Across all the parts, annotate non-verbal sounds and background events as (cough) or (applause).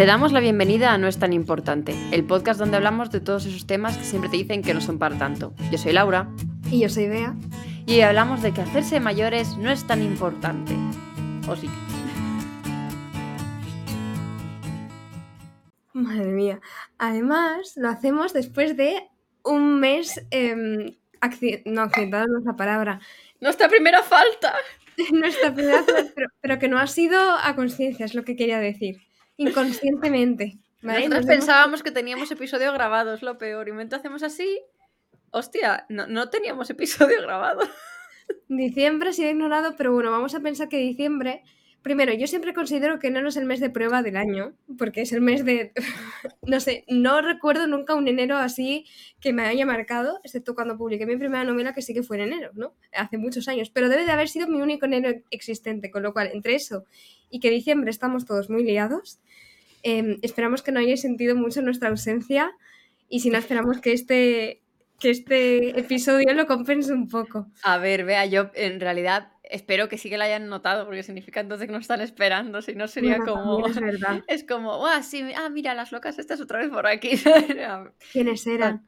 Te damos la bienvenida a No es tan importante, el podcast donde hablamos de todos esos temas que siempre te dicen que no son para tanto. Yo soy Laura. Y yo soy Bea. Y hoy hablamos de que hacerse mayores no es tan importante. ¿O sí? Madre mía. Además, lo hacemos después de un mes. Eh, no, accidentado no es la palabra. (laughs) Nuestra primera falta. (laughs) Nuestra primera falta, pero, pero que no ha sido a conciencia, es lo que quería decir. Inconscientemente. (laughs) Nosotros pensábamos que teníamos episodio grabado, es lo peor. Y mientras hacemos así, hostia, no, no teníamos episodio (laughs) grabado. Diciembre ha sido ignorado, pero bueno, vamos a pensar que diciembre Primero, yo siempre considero que enero es el mes de prueba del año, porque es el mes de... (laughs) no sé, no recuerdo nunca un enero así que me haya marcado, excepto cuando publiqué mi primera novela, que sí que fue en enero, ¿no? Hace muchos años, pero debe de haber sido mi único enero existente, con lo cual, entre eso y que diciembre estamos todos muy liados, em, esperamos que no hayáis sentido mucho nuestra ausencia y si no, esperamos que este, que este episodio lo compense un poco. A ver, vea, yo en realidad espero que sí que la hayan notado, porque significa entonces que nos están esperando, si no sería como... Es, verdad. (laughs) es como, ah, sí, ah, mira, las locas estas otra vez por aquí. (laughs) ¿Quiénes eran?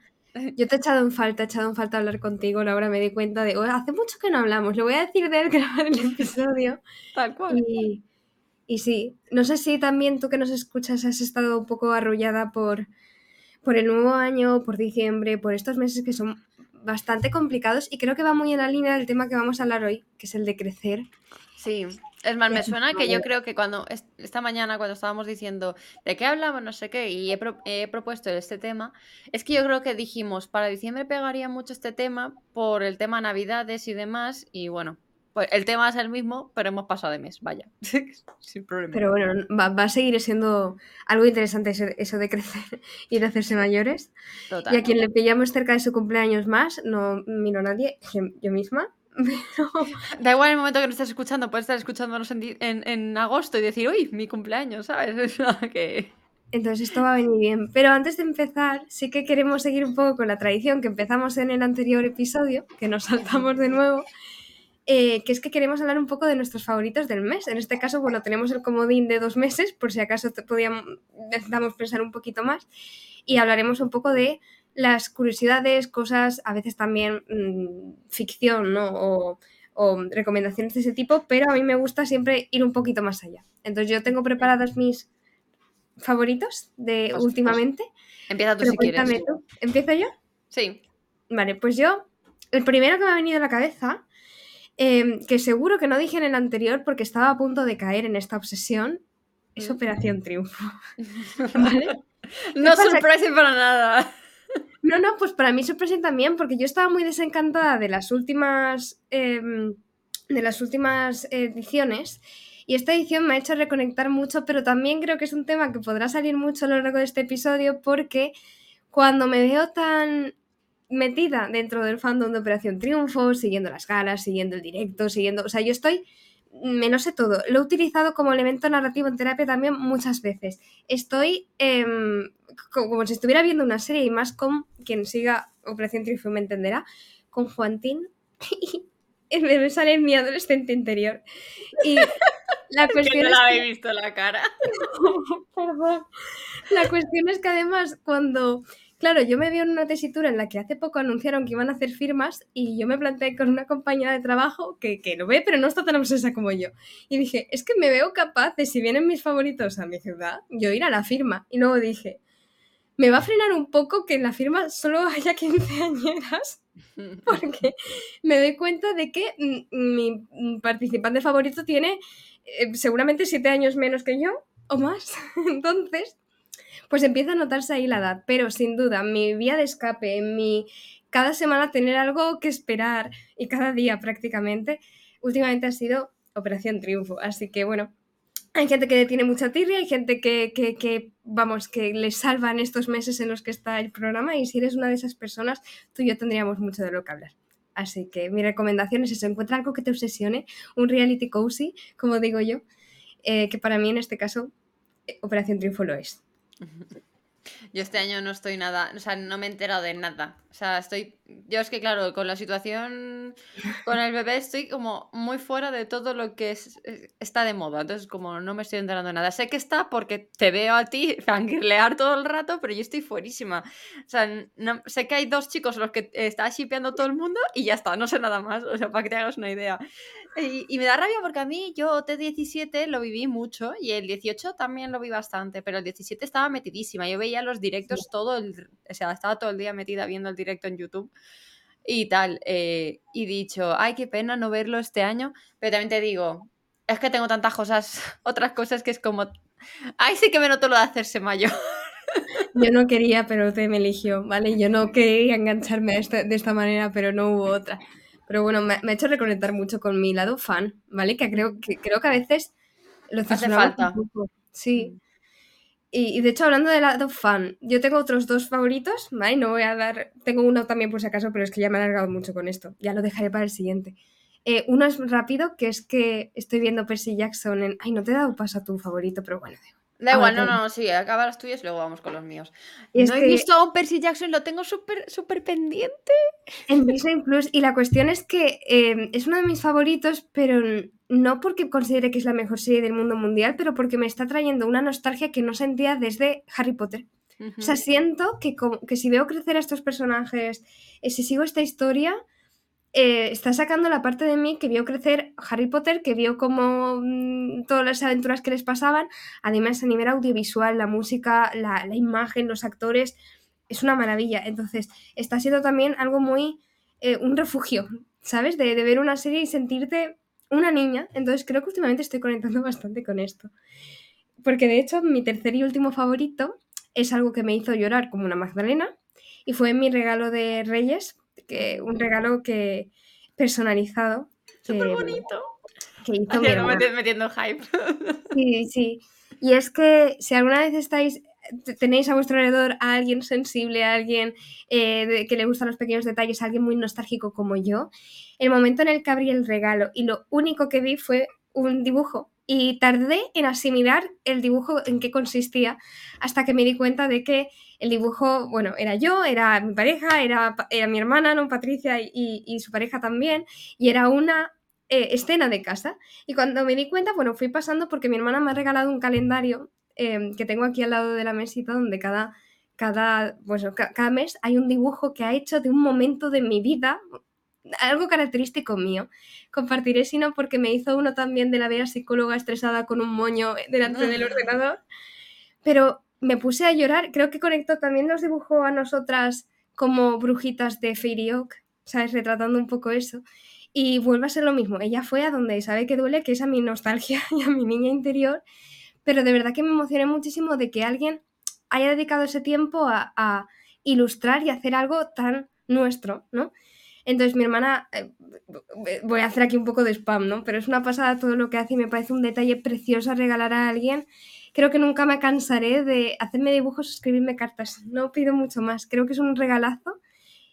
Yo te he echado en falta, he echado en falta hablar contigo, Laura, me di cuenta de, oh, hace mucho que no hablamos, le voy a decir de él (laughs) grabar el episodio. Tal cual. Y, y sí, no sé si también tú que nos escuchas has estado un poco arrullada por, por el nuevo año, por diciembre, por estos meses que son bastante complicados y creo que va muy en la línea del tema que vamos a hablar hoy, que es el de crecer. Sí, es más, me suena que yo creo que cuando esta mañana, cuando estábamos diciendo de qué hablamos, no sé qué, y he, propuesto este tema, es que yo creo que dijimos, para diciembre pegaría mucho este tema por el tema Navidades y demás, y bueno, pues el tema es el mismo, pero hemos pasado de mes, vaya. (laughs) Sin problema. Pero bueno, va, a seguir siendo algo interesante eso, de crecer y de hacerse mayores. Y a quien le pillamos cerca de su cumpleaños más, no miro a nadie, yo misma. (laughs) Da igual el momento que nos estés escuchando, puedes estar escuchándonos en, en, agosto y decir, uy, mi cumpleaños, ¿sabes? (laughs) que... Entonces esto va a venir bien. Pero antes de empezar, sí que queremos seguir un poco con la tradición que empezamos en el anterior episodio, que nos saltamos de nuevo, eh, que es que queremos hablar un poco de nuestros favoritos del mes. En este caso, bueno, tenemos el comodín de dos meses, por si acaso podíamos, necesitamos pensar un poquito más, y hablaremos un poco de las curiosidades, cosas, a veces también mm, ficción, ¿no? O, recomendaciones de ese tipo, pero a mí me gusta siempre ir un poquito más allá. Entonces yo tengo preparadas mis favoritos de pues, pues, últimamente. empieza tú si quieres. ¿Empiezo yo? Sí. Vale, pues yo, el primero que me ha venido a la cabeza Em, que seguro que no dije en el anterior porque estaba a punto de caer en esta obsesión, es. Operación Triunfo. (laughs) no sorpresa para nada. No, no, pues para mí sorpresa también, porque yo estaba muy desencantada de las últimas. Em, de las últimas ediciones. Y esta edición me ha hecho reconectar mucho, pero también creo que es un tema que podrá salir mucho a lo largo de este episodio, porque cuando me veo tan metida dentro del fandom de Operación Triunfo, siguiendo las galas, siguiendo el directo, siguiendo. O sea, yo estoy. Me lo sé todo. Lo he utilizado como elemento narrativo en terapia también muchas veces. Estoy em, como si estuviera viendo una serie y más con quien siga Operación Triunfo me entenderá, con Juantín. (laughs) Y me sale mi adolescente interior. Y la (laughs) cuestión que no la habéis visto la cara. (laughs) Perdón. La cuestión es que además cuando Claro, yo me vi en una tesitura en la que hace poco anunciaron que iban a hacer firmas y yo me planteé con una compañera de trabajo que, que lo ve, pero no está tan obsesa como yo. Y dije, es que me veo capaz de, si vienen mis favoritos a mi ciudad, yo ir a la firma. Y luego dije, me va a frenar un poco que en la firma solo (laughs) haya 15 añeras, (laughs) porque me doy cuenta de que mi participante favorito tiene eh, seguramente 7 años menos que yo o más. (laughs) Entonces, pues empieza a notarse ahí la edad, pero sin duda, mi vía de escape, mi cada semana tener algo que esperar y cada día prácticamente, últimamente ha sido Operación Triunfo. Así que bueno, hay gente que tiene mucha tirria, hay gente que, que, vamos, que le salvan estos meses en los que está el programa y si eres una de esas personas, tú y yo tendríamos mucho de lo que hablar. Así que mi recomendación es eso, encuentra algo que te obsesione, un reality cozy, como digo yo, eh, que para mí en este caso eh, Operación Triunfo lo es. Yo este año no estoy nada, o sea, no me he enterado de nada. O sea, estoy. Yo es que, claro, con la situación con el bebé estoy como muy fuera de todo lo que es, está de moda. Entonces, como no me estoy enterando de nada. Sé que está porque te veo a ti (laughs) fangirlear todo el rato, pero yo estoy fuerísima. O sea, no, sé que hay dos chicos los que está shipeando todo el mundo y ya está, no sé nada más. O sea, para que te hagas una idea. Y, me da rabia porque a mí, yo T17 lo viví mucho y el 18 también lo vi bastante, pero el 17 estaba metidísima. Yo veía los directos todo el. O sea, estaba todo el día metida viendo el directo en YouTube y tal. Eh, y dicho, ay, qué pena no verlo este año, pero también te digo, es que tengo tantas cosas, (laughs) otras cosas que es como, ay, sí que me noto lo de hacerse mayor. (laughs) Yo no quería, pero te me eligió, ¿vale? Yo no quería engancharme de esta manera, pero no hubo otra. Pero bueno, me, ha hecho reconectar mucho con mi lado fan, ¿vale? Que creo que, creo que a veces lo hace falta. Sí. Mm. Y, de hecho, hablando de lado fan, yo tengo otros dos favoritos, ¿vale? No voy a dar. Tengo uno también por si acaso, pero es que ya me he alargado mucho con esto. Ya lo dejaré para el siguiente. Eh, uno es rápido, que es que estoy viendo Percy Jackson en. Ay, no te he dado paso a tu favorito, pero bueno, Da igual, no, no, sí, acaba las tuyas y luego vamos con los míos. no he visto a un Percy Jackson, lo tengo súper, súper pendiente. En Disney Plus, y la cuestión es que em, es uno de mis favoritos, pero no porque considere que es la mejor serie del mundo mundial, pero porque me está trayendo una nostalgia que no sentía desde Harry Potter. O sea, siento que, que si veo crecer a estos personajes, eh, si sigo esta historia, eh, está sacando la parte de mí que vio crecer Harry Potter, que vio como mm, todas las aventuras que les pasaban, además a nivel audiovisual, la música, la, imagen, los actores, es una maravilla. Entonces, está siendo también algo muy, eh, un refugio, ¿sabes? De, de ver una serie y sentirte una niña. Entonces, creo que últimamente estoy conectando (laughs) bastante con esto. Porque de hecho, mi tercer y último favorito es algo que me hizo llorar como una Magdalena y fue mi regalo de Reyes que un regalo que personalizado. Súper bonito. Que hizo mi metiendo hype. (laughs) Sí, sí. Y es que si alguna vez estáis tenéis a vuestro alrededor a alguien sensible, a alguien eh, que le gustan los pequeños detalles, a alguien muy nostálgico como yo, el momento en el que abrí el regalo y lo único que vi fue un dibujo y tardé en asimilar el dibujo en qué consistía hasta que me di cuenta de que el dibujo, bueno, era yo, era mi pareja, era, era mi hermana, ¿no? Patricia y, su pareja también, y era una eh, escena de casa. Y cuando me di cuenta, bueno, fui pasando porque mi hermana me ha regalado un calendario em, que tengo aquí al lado de la mesita donde cada, cada, cada mes hay un dibujo que ha hecho de un momento de mi vida, algo característico mío. Compartiré, sino porque me hizo uno también de la vea psicóloga estresada con un moño delante del ordenador. Pero me puse a llorar. Creo que conectó también nos dibujó a nosotras como brujitas de Fairy Oak, ¿sabes? Retratando un poco eso. Y vuelve a ser lo mismo. Ella fue a donde sabe que duele, que es a mi nostalgia (laughs) y a mi niña interior. Pero de verdad que me emocioné muchísimo de que alguien haya dedicado ese tiempo a, a ilustrar y hacer algo tan nuestro, ¿no? Entonces mi hermana, eh, voy a hacer aquí un poco de spam, ¿no? Pero es una pasada todo lo que hace y me parece un detalle precioso regalar a alguien creo que nunca me cansaré de hacerme dibujos o escribirme cartas. No pido mucho más. Creo que es un regalazo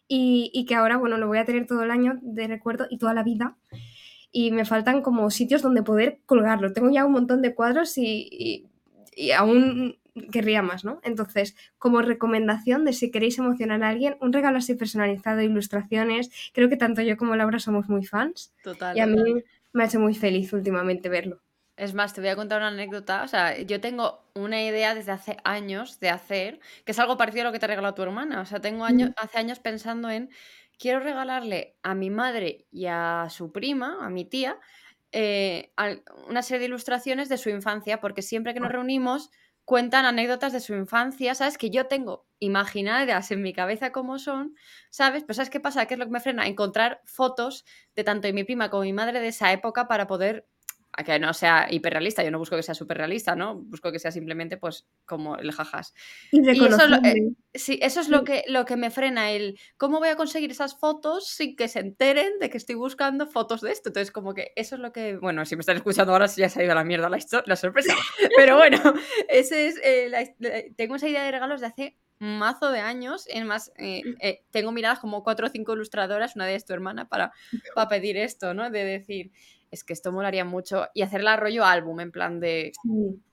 y, que ahora, bueno, lo voy a tener todo el año de recuerdo y toda la vida. Y me faltan como sitios donde poder colgarlo. Tengo ya un montón de cuadros y, y aún querría más, ¿no? Entonces, como recomendación de si queréis emocionar a alguien, un regalo así personalizado, ilustraciones, creo que tanto yo como Laura somos muy fans. Total. Y a mí me ha hecho muy feliz últimamente verlo. Es más, te voy a contar una anécdota. O sea, yo tengo una idea desde hace años de hacer, que es algo parecido a lo que te regaló tu hermana. O sea, tengo años, hace años pensando en, quiero regalarle a mi madre y a su prima, a mi tía, eh, una serie de ilustraciones de su infancia, porque siempre que nos ah. reunimos cuentan anécdotas de su infancia, ¿sabes? Que yo tengo imaginadas en mi cabeza como son, ¿sabes? Pero ¿sabes qué pasa? ¿Qué es lo que me frena? Encontrar fotos de tanto de mi prima como mi madre de esa época para poder a que no sea hiperrealista, yo no busco que sea superrealista, ¿no? Busco que sea simplemente pues como el jajas. Y, eso, es lo, eh, sí, eso es lo que, lo que me frena, el cómo voy a conseguir esas fotos sin que se enteren de que estoy buscando fotos de esto. Entonces, como que eso es lo que, bueno, si me están escuchando ahora ya se ha ido a la mierda la, la sorpresa. (laughs) Pero bueno, ese es, eh, tengo esa idea de regalos de hace mazo de años. Es más, eh, tengo miradas como cuatro o cinco ilustradoras, una de ellas tu hermana, para, para pedir esto, ¿no? De decir, es que esto molaría mucho. Y hacerla rollo álbum, en plan de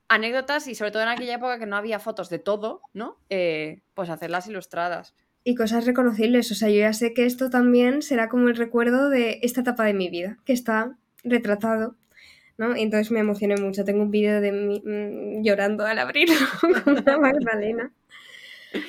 anécdotas y sobre todo en aquella época que no había fotos de todo, ¿no? Eh, pues hacerlas ilustradas. y cosas reconocibles. O sea, yo ya sé que esto también será como el recuerdo de esta etapa de mi vida, que está retratado. ¿no? Y entonces me emocioné mucho. Tengo un vídeo de mí mm, llorando al abrirlo (laughs) con una Magdalena.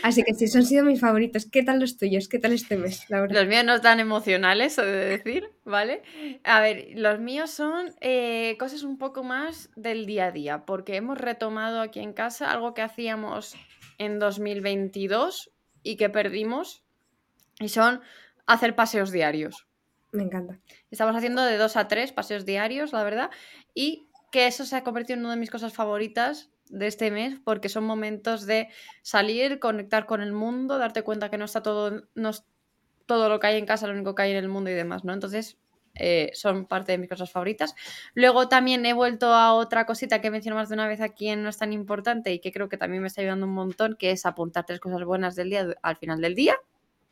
Así que sí, esos han sido mis favoritos. ¿Qué tal los tuyos? ¿Qué tal este mes, Laura? Los míos no están emocionales, he de decir, ¿vale? A ver, los míos son eh, cosas un poco más del día a día, porque hemos retomado aquí en casa algo que hacíamos en 2022 y que perdimos, y son hacer paseos diarios. Me encanta. Estamos haciendo de dos a tres paseos diarios, la verdad, y que eso se ha convertido en una de mis cosas favoritas de este mes porque son momentos de salir, conectar con el mundo, darte cuenta que no está todo, no todo lo que hay en casa, lo único que hay en el mundo y demás, ¿no? Entonces, eh, son parte de mis cosas favoritas. Luego también he vuelto a otra cosita que menciono más de una vez aquí en No es tan importante y que creo que también me está ayudando un montón, que es apuntar tres cosas buenas del día al final del día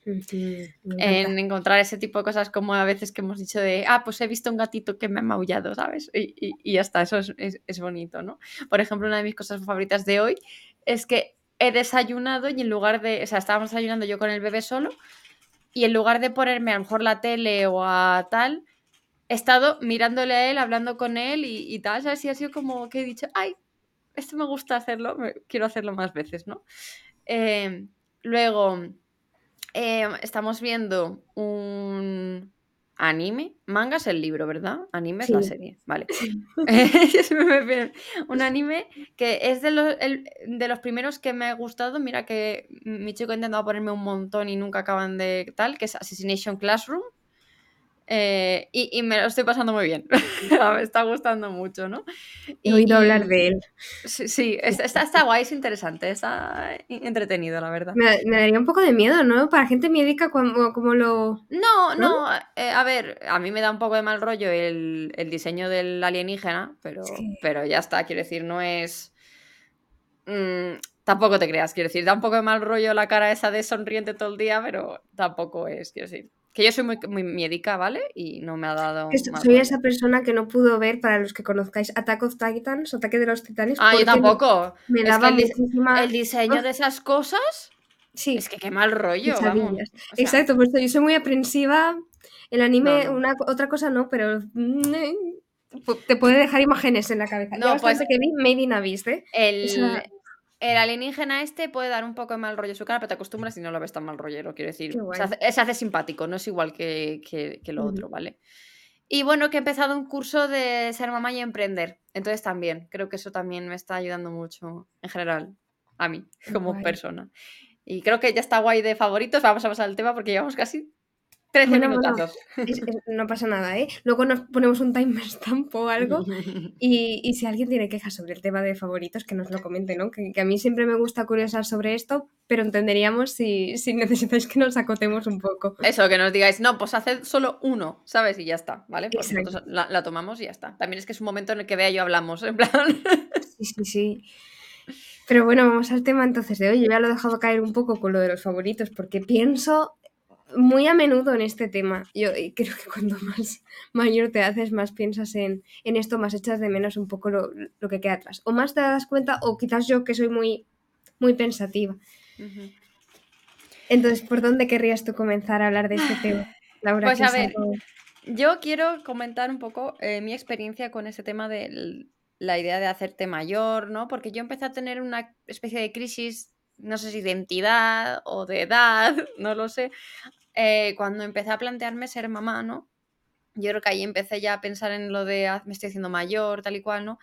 en encontrar ese tipo de cosas como a veces que hemos dicho de, ah, pues he visto un gatito que me ha maullado, ¿sabes? Y, y, ya está, eso es, es, bonito, ¿no? Por ejemplo, una de mis cosas favoritas de hoy es que he desayunado y en lugar de, o sea, estábamos desayunando yo con el bebé solo y en lugar de ponerme a lo mejor la tele o a tal, he estado mirándole a él, hablando con él y, y tal, ¿sabes? Y ha sido como que he dicho, ay, esto me gusta hacerlo, quiero hacerlo más veces, ¿no? Eh, luego Em, estamos viendo un anime. Manga es el libro, ¿verdad? Anime es la serie. Vale. (laughs) un anime que es de los, de los primeros que me ha gustado. Mira que mi chico ha intentado ponerme un montón y nunca acaban de tal, que es Assassination Classroom. Eh, y, me lo estoy pasando muy bien. (laughs) me está gustando mucho, ¿no? He oído hablar de él. Sí, está, está, guay, es interesante, está entretenido, la verdad. Me, daría un poco de miedo, ¿no? Para gente médica, como, como lo. No, no, eh, a ver, a mí me da un poco de mal rollo el, diseño del alienígena, pero, pero ya está, quiero decir, no es. Mm, tampoco te creas, quiero decir, da un poco de mal rollo la cara esa de sonriente todo el día, pero tampoco es, quiero decir. Que yo soy muy, muy médica, ¿vale? Y no me ha dado. soy esa persona que no pudo ver, para los que conozcáis, Attack of Titans, Ataque de los Titanes. Ah, yo tampoco. Me daba el, el, diseño de esas cosas. Sí. Es que qué mal rollo. Vamos. Exacto, pues yo soy muy aprensiva. El anime, Una, otra cosa no, pero mm, te puede dejar imágenes en la cabeza. No, pues que vi Made in Abyss, ¿eh? El, el alienígena este puede dar un poco de mal rollo su cara, pero te acostumbras y no lo ves tan mal rollero, quiero decir. Se hace, simpático, no es igual que, lo otro, ¿vale? Y bueno, que he empezado un curso de ser mamá y emprender. Entonces también, creo que eso también me está ayudando mucho en general a mí como persona. Y creo que ya está guay de favoritos. Vamos a pasar al tema porque llevamos casi 13 minutazos. no pasa nada, ¿eh? Luego nos ponemos un timestamp o algo. (laughs) y, si alguien tiene quejas sobre el tema de favoritos, que nos lo comente, ¿no? Que, a mí siempre me gusta curiosar sobre esto, pero entenderíamos si, si, necesitáis que nos acotemos un poco. Eso, que nos digáis, no, pues haced solo uno, ¿sabes? Y ya está, ¿vale? Pues nosotros la, tomamos y ya está. También es que es un momento en el que vea yo hablamos, en plan. (laughs) sí, sí, sí. Pero bueno, vamos al tema entonces de hoy. Yo ya lo he dejado caer un poco con lo de los favoritos, porque pienso muy a menudo en este tema. Yo creo que cuando (laughs) más mayor te haces, más piensas en, esto, más echas de menos un poco lo, que queda atrás. O más te das cuenta, o quizás yo que soy muy, muy pensativa. Entonces, ¿por dónde querrías tú comenzar a hablar de este tema, Laura? Pues a ver, yo quiero comentar un poco eh, mi experiencia con ese tema de la idea de hacerte mayor, ¿no? Porque yo empecé a tener una especie de crisis no sé si de identidad o de edad, (laughs) no lo sé, eh, cuando empecé a plantearme ser mamá, ¿no? Yo creo que ahí empecé ya a pensar en lo de ah, me estoy haciendo mayor, tal y cual, ¿no?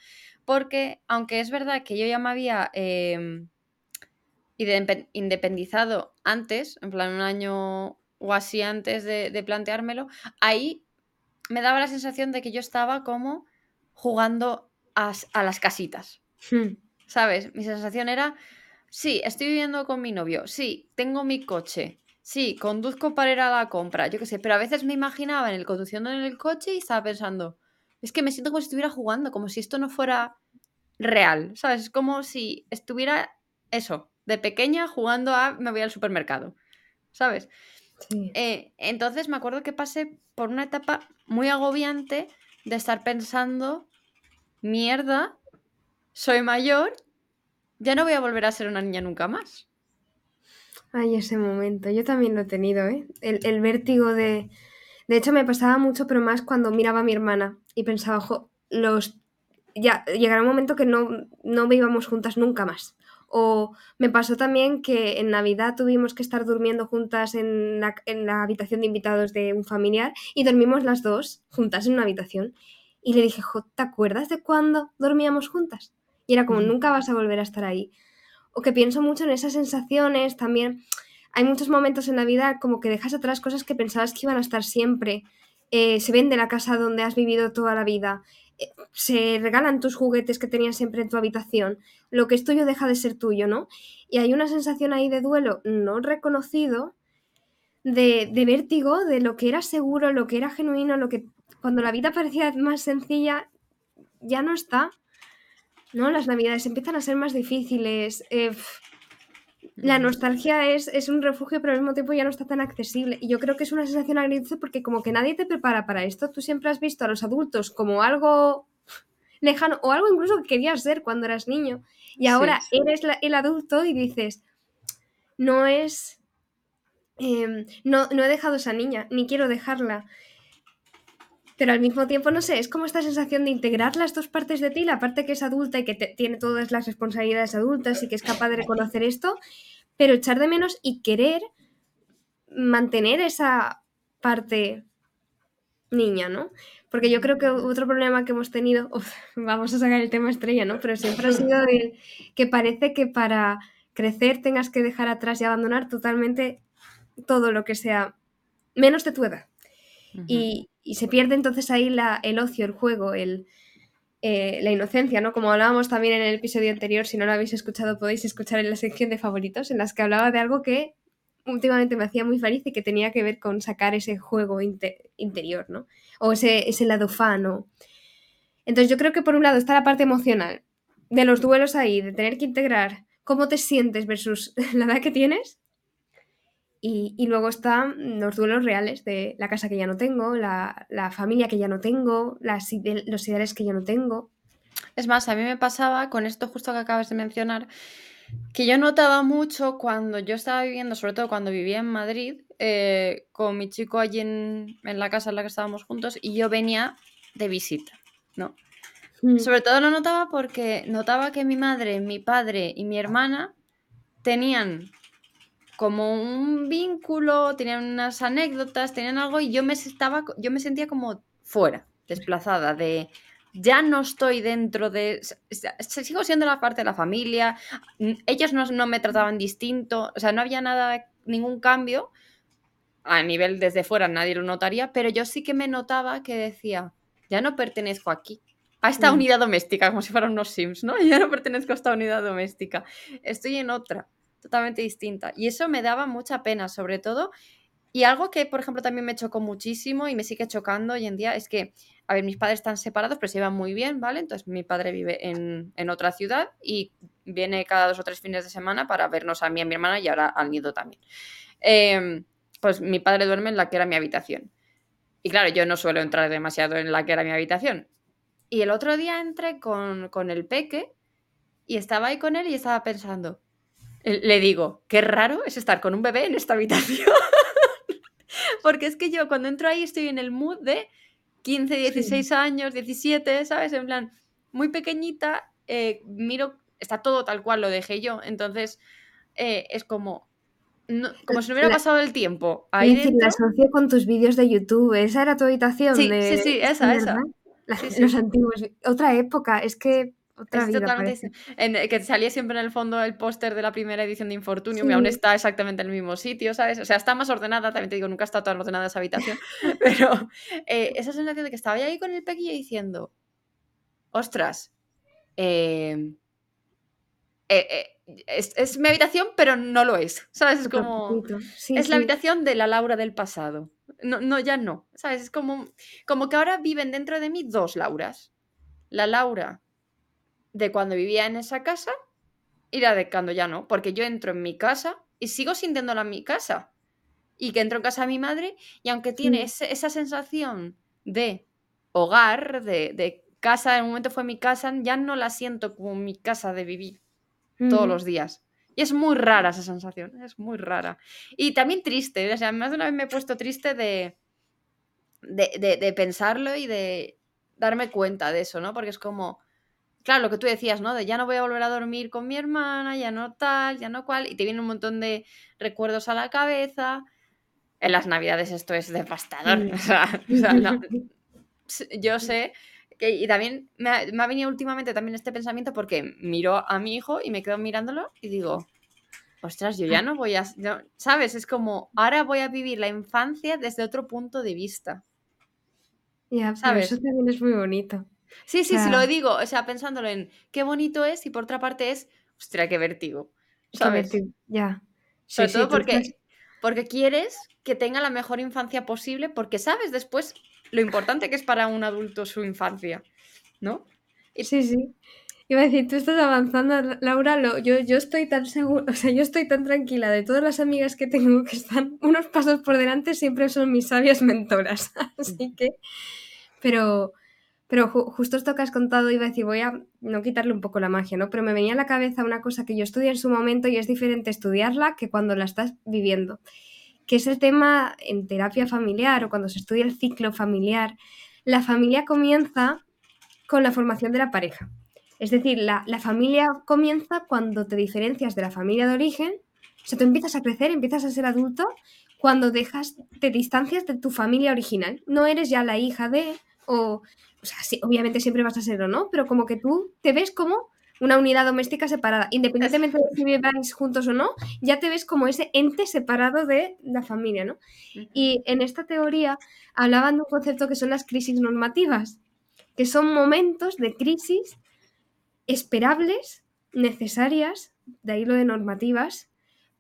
Porque aunque es verdad que yo ya me había em, independizado antes, en plan un año o así antes de, planteármelo, ahí me daba la sensación de que yo estaba como jugando a, a las casitas. Hmm. ¿Sabes? Mi sensación era, Sí, estoy viviendo con mi novio. Sí, tengo mi coche. Sí, conduzco para ir a la compra. Yo qué sé, pero a veces me imaginaba en el conduciendo en el coche y estaba pensando, es que me siento como si estuviera jugando, como si esto no fuera real, ¿sabes? Es como si estuviera eso, de pequeña jugando a me voy al supermercado, ¿sabes? Sí. Eh, entonces me acuerdo que pasé por una etapa muy agobiante de estar pensando, mierda, soy mayor ya no voy a volver a ser una niña nunca más. Ay, ese momento. Yo también lo he tenido, ¿eh? El, vértigo de... De hecho, me pasaba mucho, pero más cuando miraba a mi hermana y pensaba, ojo, los... Ya llegará un momento que no, no íbamos juntas nunca más. O me pasó también que en Navidad tuvimos que estar durmiendo juntas en la, en la habitación de invitados de un familiar y dormimos las dos juntas en una habitación. Y le dije, jo, ¿te acuerdas de cuando dormíamos juntas? Y era como, nunca vas a volver a estar ahí. O que pienso mucho en esas sensaciones también. Hay muchos momentos en la vida como que dejas atrás cosas que pensabas que iban a estar siempre. Eh, se vende la casa donde has vivido toda la vida. Eh, se regalan tus juguetes que tenías siempre en tu habitación. Lo que es tuyo deja de ser tuyo, ¿no? Y hay una sensación ahí de duelo no reconocido, de, de vértigo, de lo que era seguro, lo que era genuino, lo que cuando la vida parecía más sencilla, ya no está. ¿No? Las navidades empiezan a ser más difíciles. eh, la Ujú. nostalgia es, es un refugio, pero al mismo tiempo ya no está tan accesible. Y yo creo que es una sensación agridulce porque como que nadie te prepara para esto. Tú siempre has visto a los adultos como algo lejano o algo incluso que querías ser cuando eras niño. Y Sí. ahora eres la- el adulto y dices, no es... em, no, no he dejado a esa niña, ni quiero dejarla. Pero al mismo tiempo, no sé, es como esta sensación de integrar las dos partes de ti, la parte que es adulta y que te- tiene todas las responsabilidades adultas y que es capaz de reconocer esto, pero echar de menos y querer mantener esa parte niña, ¿no? Porque yo creo que otro problema que hemos tenido, (laughs) uf, vamos a sacar el tema estrella, ¿no? Pero siempre ha sido el que parece que para crecer tengas que dejar atrás y abandonar totalmente todo lo que sea menos de tu edad. Y, y se pierde entonces ahí la, el ocio, el juego, el, eh, la inocencia, ¿no? Como hablábamos también en el episodio anterior, si no lo habéis escuchado podéis escuchar en la sección de favoritos, en las que hablaba de algo que últimamente me hacía muy feliz y que tenía que ver con sacar ese juego inte- interior, ¿no? O ese, ese lado fan, ¿no? Entonces yo creo que por un lado está la parte emocional de los duelos ahí, de tener que integrar cómo te sientes versus (laughs) la edad que tienes. Y, y luego están los duelos reales de la casa que ya no tengo, la, la familia que ya no tengo, las ide- los ideales que ya no tengo. Es más, a mí me pasaba con esto justo que acabas de mencionar, que yo notaba mucho cuando yo estaba viviendo, sobre todo cuando vivía en Madrid, eh, con mi chico allí en, en la casa en la que estábamos juntos, y yo venía de visita, ¿no? Mm. Sobre todo lo notaba porque notaba que mi madre, mi padre y mi hermana tenían como un vínculo, tenían unas anécdotas, tenían algo y yo me estaba, yo me sentía como fuera, desplazada, de ya no estoy dentro de, sigo siendo la parte de la familia, ellos no, no me trataban distinto, o sea, no había nada, ningún cambio, a nivel desde fuera nadie lo notaría, pero yo sí que me notaba que decía, ya no pertenezco aquí. A esta Mm. unidad doméstica, como si fueran unos Sims, ¿no? (laughs) Ya no pertenezco a esta unidad doméstica. Estoy en otra totalmente distinta. Y eso me daba mucha pena, sobre todo. Y algo que, por ejemplo, también me chocó muchísimo y me sigue chocando hoy en día es que, a ver, mis padres están separados, pero se llevan muy bien, ¿vale? Entonces mi padre vive en, en otra ciudad y viene cada dos o tres fines de semana para vernos a mí a mi hermana y ahora al nido también. Eh, pues mi padre duerme en la que era mi habitación. Y claro, yo no suelo entrar demasiado en la que era mi habitación. Y el otro día entré con, con el peque y estaba ahí con él y estaba pensando, le digo, qué raro es estar con un bebé en esta habitación. (laughs) Porque es que yo cuando entro ahí estoy en el mood de 15, 16 años, 17, ¿sabes? En plan, muy pequeñita, eh, miro, está todo tal cual lo dejé yo. Entonces, eh, es como, no- como si no hubiera La- pasado el tiempo ahí la dentro. asocio con tus vídeos de YouTube. Esa era tu habitación. Sí, de... sí, sí, esa, ¿verdad? esa. La- Sí, sí. Los antiguos. Otra época. Es que otra Es vida totalmente parece. distinto. En- eh, que salía siempre en el fondo el póster de la primera edición de Infortunium y aún Sí. está exactamente en el mismo sitio, ¿sabes? O sea, está más ordenada, también te digo, nunca está tan ordenada esa habitación, (laughs) (laughs) pero eh, esa sensación de que estaba ahí con el pequeño diciendo, ostras, eh, eh, eh, es, es mi habitación, pero no lo es, ¿sabes? Es como... Sí, es la sí. habitación de la Laura del pasado. No, no, ya no, ¿sabes? Es como, como que ahora viven dentro de mí dos Lauras. La Laura de cuando vivía en esa casa y la de cuando ya no, porque yo entro en mi casa y sigo sintiéndola en mi casa. Y que entro en casa de mi madre y aunque tiene Sí. ese- esa sensación de hogar, de, de casa, en un momento fue mi casa, ya no la siento como mi casa de vivir todos los días. Y es muy rara esa sensación, es muy rara. Y también triste, o sea, más de una vez me he puesto triste de, de, de, pensarlo y de darme cuenta de eso, ¿no? Porque es como, claro, lo que tú decías, ¿no? De ya no voy a volver a dormir con mi hermana, ya no tal, ya no cual, y te viene un montón de recuerdos a la cabeza. En las navidades esto es devastador. (laughs) O sea, o sea no. (laughs) Yo sé y también me ha, venido últimamente también este pensamiento porque miro a mi hijo y me quedo mirándolo y digo, ostras, yo ya no voy a, ¿sabes? Es como, ahora voy a vivir la infancia desde otro punto de vista. Ya, ¿sabes? eso también es muy bonito. Sí, sí, sí, lo digo, o sea, pensándolo en qué bonito es y por otra parte es, ostras, qué vértigo. ¿Sabes? ya. Sobre todo porque, porque quieres que tenga la mejor infancia posible porque sabes después lo importante que es para un adulto su infancia, ¿no? Sí, sí. Iba a decir, tú estás avanzando, Laura, lo, yo, yo estoy tan segura, o sea, yo estoy tan tranquila de todas las amigas que tengo que están unos pasos por delante, siempre son mis sabias mentoras. (laughs) Así que, pero, pero justo esto que has contado, iba a decir, voy a no quitarle un poco la magia, ¿no? Pero me venía a la cabeza una cosa que yo estudié en su momento y es diferente estudiarla que cuando la estás viviendo que es el tema en terapia familiar o cuando se estudia el ciclo familiar. La familia comienza con la formación de la pareja. Es decir, la, familia comienza cuando te diferencias de la familia de origen, o sea, tú empiezas a crecer, empiezas a ser adulto, cuando dejas, te distancias de tu familia original. No eres ya la hija de, o, o sea, sí, obviamente siempre vas a ser o no, pero como que tú te ves como una unidad doméstica separada, independientemente de si viváis juntos o no, ya te ves como ese ente separado de la familia, ¿no? Y en esta teoría hablaban de un concepto que son las crisis normativas, que son momentos de crisis esperables, necesarias, de ahí lo de normativas,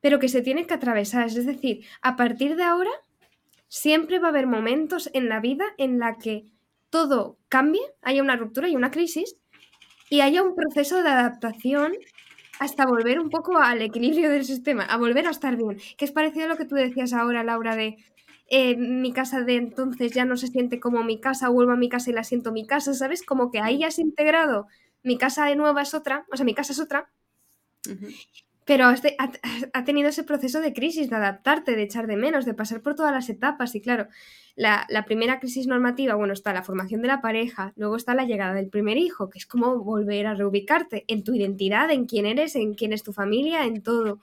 pero que se tienen que atravesar. Es decir, a partir de ahora, siempre va a haber momentos en la vida en la que todo cambie, haya una ruptura y una crisis, y haya un proceso de adaptación hasta volver un poco al equilibrio del sistema, a volver a estar bien. Que es parecido a lo que tú decías ahora, Laura, de eh, mi casa de entonces ya no se siente como mi casa, vuelvo a mi casa y la siento mi casa, ¿sabes? Como que ahí has integrado, mi casa de nueva es otra, o sea, mi casa es otra, pero ha, tenido ese proceso de crisis, de adaptarte, de echar de menos, de pasar por todas las etapas. Y claro, la, primera crisis normativa, bueno, está la formación de la pareja, luego está la llegada del primer hijo, que es como volver a reubicarte en tu identidad, en quién eres, en quién es tu familia, en todo.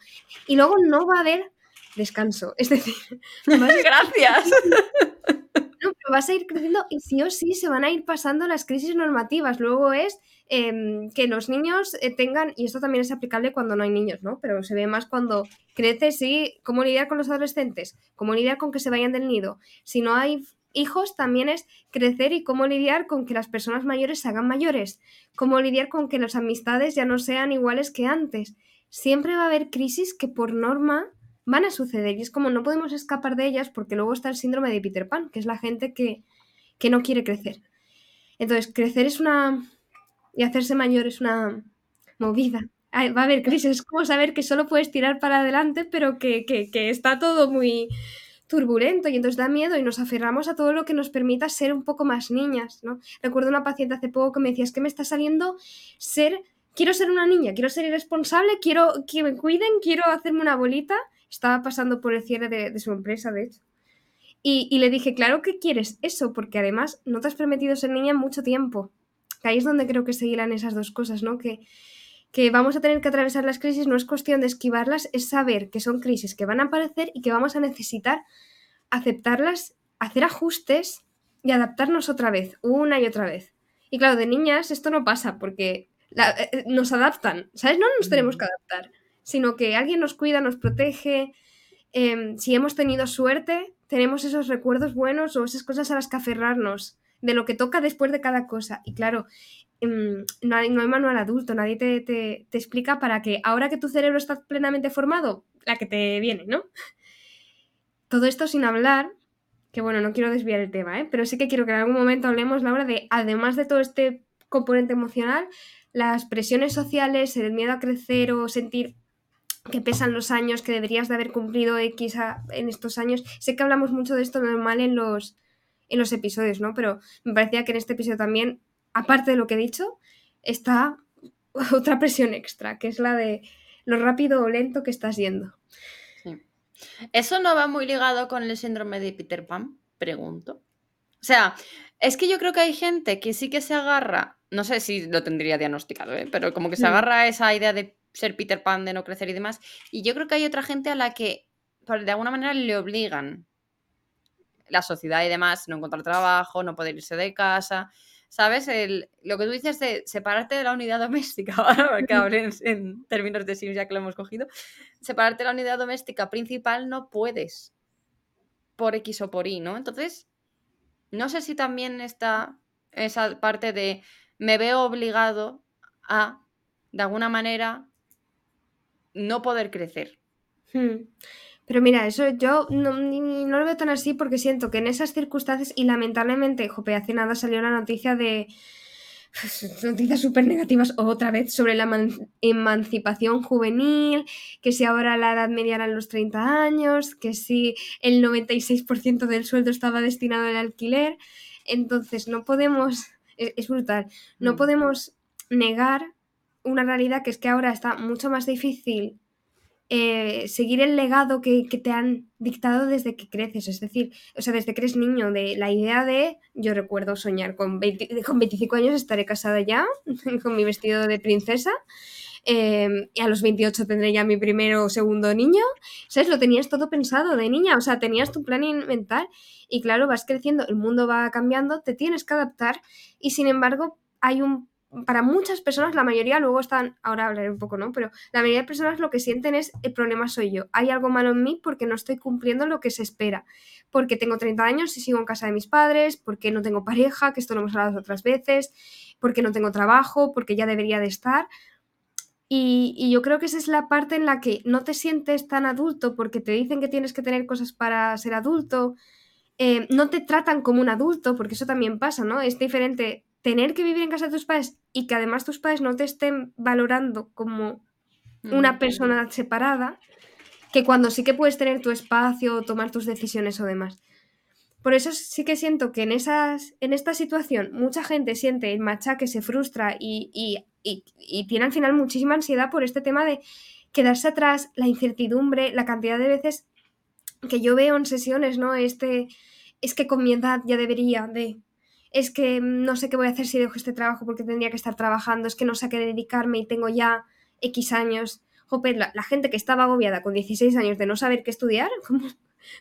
Y luego no va a haber descanso. (laughs) Es decir, gracias. (laughs) No, pero vas a ir creciendo y sí o sí se van a ir pasando las crisis normativas. Luego es Em, que los niños eh, tengan, y esto también es aplicable cuando no hay niños, ¿no? Pero se ve más cuando creces y cómo lidiar con los adolescentes, cómo lidiar con que se vayan del nido. Si no hay hijos, también es crecer y cómo lidiar con que las personas mayores se hagan mayores, cómo lidiar con que las amistades ya no sean iguales que antes. Siempre va a haber crisis que por norma van a suceder y es como no podemos escapar de ellas porque luego está el síndrome de Peter Pan, que es la gente que, que no quiere crecer. Entonces, crecer es una, y hacerse mayor es una movida. va a haber crisis, es como saber que solo puedes tirar para adelante, pero que, está todo muy turbulento y entonces da miedo y nos aferramos a todo lo que nos permita ser un poco más niñas, ¿no? Recuerdo una paciente hace poco que me decía, es que me está saliendo ser, quiero ser una niña, quiero ser irresponsable, quiero que me cuiden, quiero hacerme una bolita. Estaba pasando por el cierre de, su empresa, de hecho. Y, le dije, claro que quieres eso, porque además no te has permitido ser niña mucho tiempo que ahí es donde creo que seguirán esas dos cosas, ¿no? Que, que vamos a tener que atravesar las crisis no es cuestión de esquivarlas, es saber que son crisis que van a aparecer y que vamos a necesitar aceptarlas, hacer ajustes y adaptarnos otra vez, una y otra vez. Y claro, de niñas esto no pasa porque eh, eh, nos adaptan, ¿sabes? No nos tenemos que adaptar, sino que alguien nos cuida, nos protege. Em, si hemos tenido suerte, tenemos esos recuerdos buenos o esas cosas a las que aferrarnos de lo que toca después de cada cosa. Y claro, em, no hay, no manual adulto, nadie te, te, explica para que ahora que tu cerebro está plenamente formado, la que te viene, ¿no? Todo esto sin hablar, que bueno, no quiero desviar el tema, ¿eh? pero sí que quiero que en algún momento hablemos, Laura, de, además de todo este componente emocional, las presiones sociales, el miedo a crecer o sentir que pesan los años, que deberías de haber cumplido X en estos años. Sé que hablamos mucho de esto normal en los, en los episodios, ¿no? Pero me parecía que en este episodio también, aparte de lo que he dicho, está (laughs) otra presión extra, que es la de lo rápido o lento que estás yendo. Sí. ¿Eso no va muy ligado con el síndrome de Peter Pan? Pregunto. O sea, es que yo creo que hay gente que sí que se agarra, no sé si lo tendría diagnosticado, ¿eh? pero como que se Mm. agarra a esa idea de ser Peter Pan, de no crecer y demás. Y yo creo que hay otra gente a la que de alguna manera le obligan la sociedad y demás, no encontrar trabajo, no poder irse de casa. ¿Sabes? El- lo que tú dices de separarte de la unidad (laughs) doméstica, ahora que en, en términos de Sims ya que lo hemos cogido, separarte de la unidad doméstica principal no puedes por X o por Y, ¿no? Entonces, no sé si también está esa parte de me veo obligado a, de alguna manera, no poder crecer. Hmm. Pero mira, eso yo no, ni- ni- no lo veo tan así porque siento que en esas circunstancias, y lamentablemente, jope, hace nada salió la noticia de (sighs) noticias súper negativas otra vez sobre la eman- emancipación juvenil, que si ahora la edad media eran los 30 años, que si el 96% del sueldo estaba destinado al alquiler. Entonces, no podemos, es, es brutal, no Mm. podemos negar una realidad que es que ahora está mucho más difícil eh, seguir el legado que, te han dictado desde que creces, es decir, o sea, desde que eres niño, de la idea de, yo recuerdo soñar con, 20 (laughs) con 25 años estaré casada ya, (laughs) con mi vestido de princesa, eh, y a los 28 tendré ya mi primero o segundo niño, ¿sabes? Lo tenías todo pensado de niña, o sea, tenías tu plan mental. Y claro, vas creciendo, el mundo va cambiando, te tienes que adaptar. Y sin embargo hay un para muchas personas, la mayoría luego están, ahora hablaré un poco, ¿no? Pero la mayoría de personas lo que sienten es el problema soy yo. Hay algo malo en mí porque no estoy cumpliendo lo que se espera. Porque tengo 30 años y sigo en casa de mis padres, porque no tengo pareja, que esto lo hemos hablado otras veces, porque no tengo trabajo, porque ya debería de estar. Y, yo creo que esa es la parte en la que no te sientes tan adulto porque te dicen que tienes que tener cosas para ser adulto, eh, no te tratan como un adulto, porque eso también pasa, ¿no? Es diferente tener que vivir en casa de tus padres y que además tus padres no te estén valorando como una persona separada, que cuando sí que puedes tener tu espacio, tomar tus decisiones o demás. Por eso sí que siento que en, esas, en esta situación mucha gente siente el machaque, se frustra y, y, y, y tiene al final muchísima ansiedad por este tema de quedarse atrás, la incertidumbre, la cantidad de veces que yo veo en sesiones, ¿no? Este, es que con mi edad ya debería de, es que no sé qué voy a hacer si dejo este trabajo porque tendría que estar trabajando, es que no sé a qué dedicarme y tengo ya X años. Jope, la, la gente que estaba agobiada con 16 años de no saber qué estudiar, como,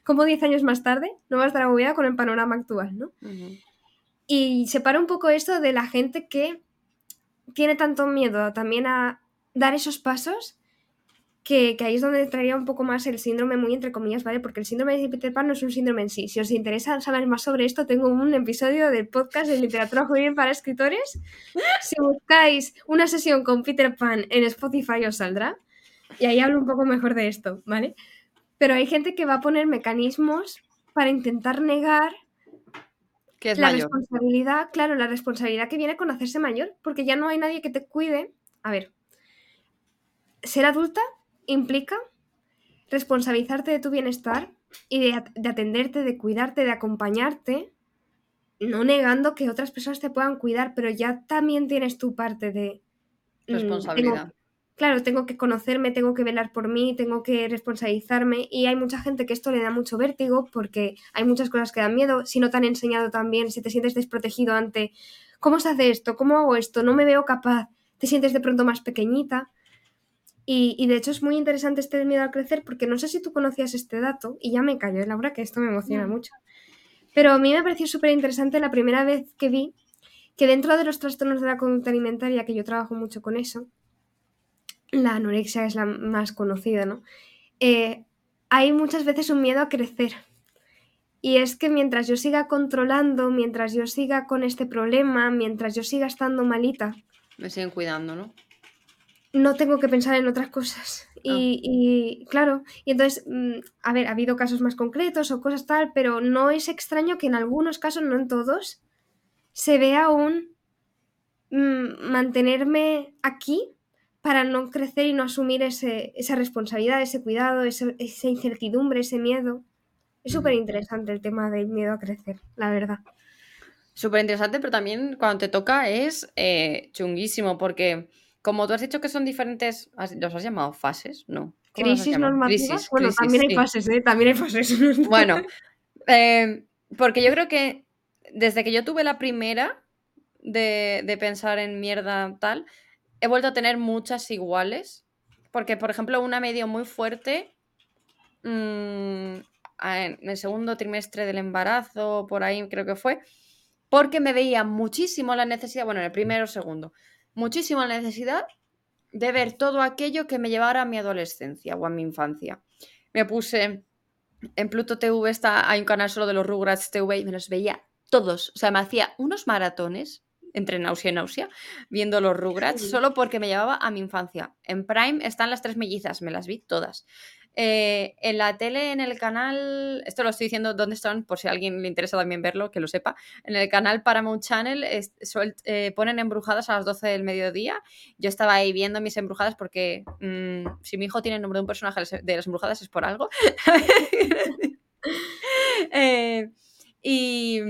como 10 años más tarde, no va a estar agobiada con el panorama actual, ¿no? Uh -huh. Y separa un poco esto de la gente que tiene tanto miedo también a dar esos pasos que, que, ahí es donde traería un poco más el síndrome, muy entre comillas, ¿vale? Porque el síndrome de Peter Pan no es un síndrome en sí. Si os interesa saber más sobre esto, tengo un episodio del podcast de literatura juvenil para escritores. Si buscáis una sesión con Peter Pan en Spotify os saldrá. Y ahí hablo un poco mejor de esto, ¿vale? Pero hay gente que va a poner mecanismos para intentar negar que es la mayor. responsabilidad, claro, la responsabilidad que viene con hacerse mayor, porque ya no hay nadie que te cuide. A ver, ser adulta implica responsabilizarte de tu bienestar y de, de, atenderte, de cuidarte, de acompañarte, no negando que otras personas te puedan cuidar, pero ya también tienes tu parte de responsabilidad. Tengo, claro, tengo que conocerme, tengo que velar por mí, tengo que responsabilizarme y hay mucha gente que esto le da mucho vértigo porque hay muchas cosas que dan miedo, si no te han enseñado también, si te sientes desprotegido ante cómo se hace esto, cómo hago esto, no me veo capaz, te sientes de pronto más pequeñita. Y, y, de hecho es muy interesante este miedo al crecer porque no sé si tú conocías este dato y ya me callo, Laura, que esto me emociona mm. mucho. Pero a mí me pareció súper interesante la primera vez que vi que dentro de los trastornos de la conducta alimentaria, que yo trabajo mucho con eso, la anorexia es la más conocida, ¿no? Eh, hay muchas veces un miedo a crecer. Y es que mientras yo siga controlando, mientras yo siga con este problema, mientras yo siga estando malita, me siguen cuidando, ¿no? No tengo que pensar en otras cosas. Y, y, claro, y entonces, mm, a ver, ha habido casos más concretos o cosas tal, pero no es extraño que en algunos casos, no en todos, se vea un mmm, mantenerme aquí para no crecer y no asumir ese, esa responsabilidad, ese cuidado, ese, esa incertidumbre, ese miedo. Es súper interesante el tema del miedo a crecer, la verdad. Súper interesante, pero también cuando te toca es eh, chunguísimo porque como tú has dicho que son diferentes, ¿los has llamado fases? No. ¿Crisis normativas? bueno, también hay fases, ¿eh? También hay fases. (laughs) Bueno, eh, porque yo creo que desde que yo tuve la primera de, de pensar en mierda tal, he vuelto a tener muchas iguales. Porque, por ejemplo, una me dio muy fuerte mm, en el segundo trimestre del embarazo, por ahí creo que fue, porque me veía muchísimo la necesidad, bueno, en el primero o segundo, muchísimo la necesidad de ver todo aquello que me llevara a mi adolescencia o a mi infancia. Me puse en Pluto TV, está, hay un canal solo de los Rugrats TV y me los veía todos. O sea, me hacía unos maratones entre náusea y náusea viendo los Rugrats solo porque me llevaba a mi infancia. En Prime están las tres mellizas, me las vi todas. Eh, en la tele, en el canal, esto lo estoy diciendo dónde están, por si a alguien le interesa también verlo, que lo sepa. En el canal Paramount Channel eh, ponen embrujadas a las 12 del mediodía. Yo estaba ahí viendo mis embrujadas porque mm, si mi hijo tiene el nombre de un personaje de las embrujadas es por algo. (laughs) Eh, y,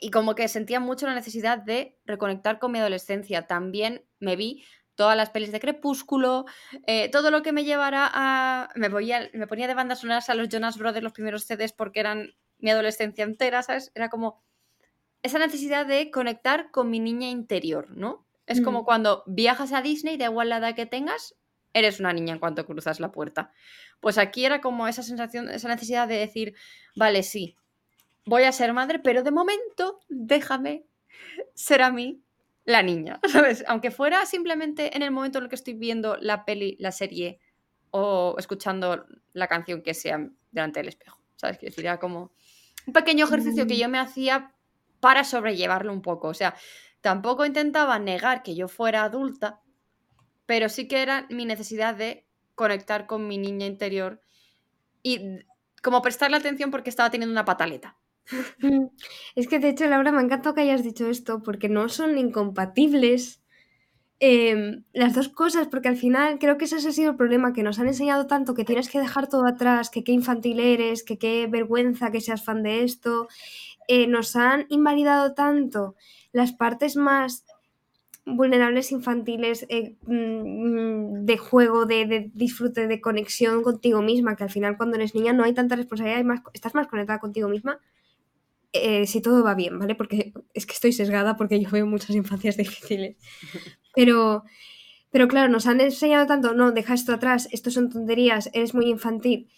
y como que sentía mucho la necesidad de reconectar con mi adolescencia. También me vi todas las pelis de Crepúsculo, eh, todo lo que me llevara a... Me, me ponía de bandas sonoras a los Jonas Brothers, los primeros CDs, porque eran mi adolescencia entera, ¿sabes? Era como esa necesidad de conectar con mi niña interior, ¿no? Es como mm. cuando viajas a Disney, da igual la edad que tengas, eres una niña en cuanto cruzas la puerta. Pues aquí era como esa sensación, esa necesidad de decir, vale, sí, voy a ser madre, pero de momento déjame ser a mí la niña, (laughs) ¿sabes? Aunque fuera simplemente en el momento en el que estoy viendo la peli, la serie o escuchando la canción que sea delante del espejo, ¿sabes? Que sería como un pequeño ejercicio que mm. yo me hacía para sobrellevarlo un poco. O sea, tampoco intentaba negar que yo fuera adulta, pero sí que era mi necesidad de conectar con mi niña interior y como prestarle atención porque estaba teniendo una pataleta. Es que de hecho, Laura, me encanta que hayas dicho esto, porque no son incompatibles em, las dos cosas, porque al final creo que ese ha sido el problema, que nos han enseñado tanto que tienes que dejar todo atrás, que qué infantil eres, que qué vergüenza que seas fan de esto. Eh, nos han invalidado tanto las partes más vulnerables infantiles eh, mm, de juego, de, disfrute, de conexión contigo misma, que al final cuando eres niña no hay tanta responsabilidad, más, estás más conectada contigo misma eh, si todo va bien, ¿vale? Porque es que estoy sesgada porque yo veo muchas infancias (laughs) difíciles. Pero, pero claro, nos han enseñado tanto, no, deja esto atrás, esto son tonterías, eres muy infantil.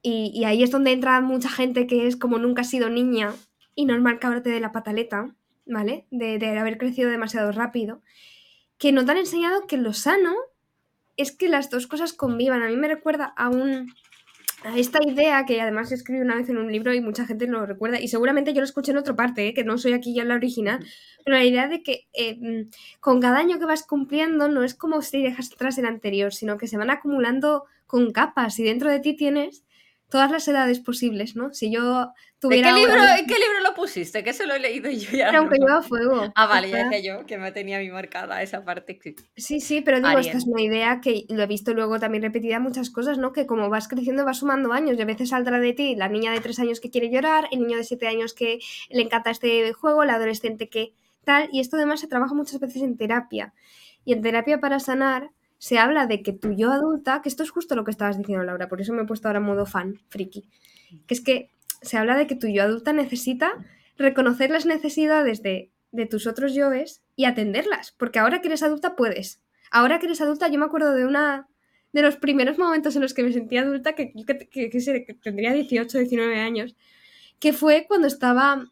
Y, ahí es donde entra mucha gente que es como nunca ha sido niña y normal que ahora te dé la pataleta, ¿vale? De, de haber crecido demasiado rápido. Que no te han enseñado que lo sano es que las dos cosas convivan. A mí me recuerda a un, esta idea que además escribí una vez en un libro y mucha gente lo recuerda y seguramente yo lo escuché en otra parte, ¿eh? que no soy aquí ya la original, pero la idea de que eh, mm, con cada año que vas cumpliendo no es como si dejas atrás el anterior, sino que se van acumulando con capas y dentro de ti tienes todas las edades posibles, ¿no? Si yo tuviera... ¿En qué, libro, ¿En qué libro lo pusiste? Que se lo he leído yo ya. Era un lleva fuego. Ah, vale, ya decía yo que me tenía mi marcada esa parte. Sí, sí, pero digo, esta es una idea que lo he visto luego también repetida muchas cosas, ¿no? Que como vas creciendo vas sumando años y a veces saldrá de ti la niña de tres años que quiere llorar, el niño de siete años que le encanta este juego, la adolescente que tal, y esto además se trabaja muchas veces en terapia. Y en terapia para sanar se habla de que tu yo adulta, que esto es justo lo que estabas diciendo Laura, por eso me he puesto ahora en modo fan, friki, que es que se habla de que tu yo adulta necesita reconocer las necesidades de, de tus otros yoes y atenderlas, porque ahora que eres adulta puedes. Ahora que eres adulta, yo me acuerdo de una de los primeros momentos en los que me sentí adulta, que, que, que, que tendría 18, 19 años, que fue cuando estaba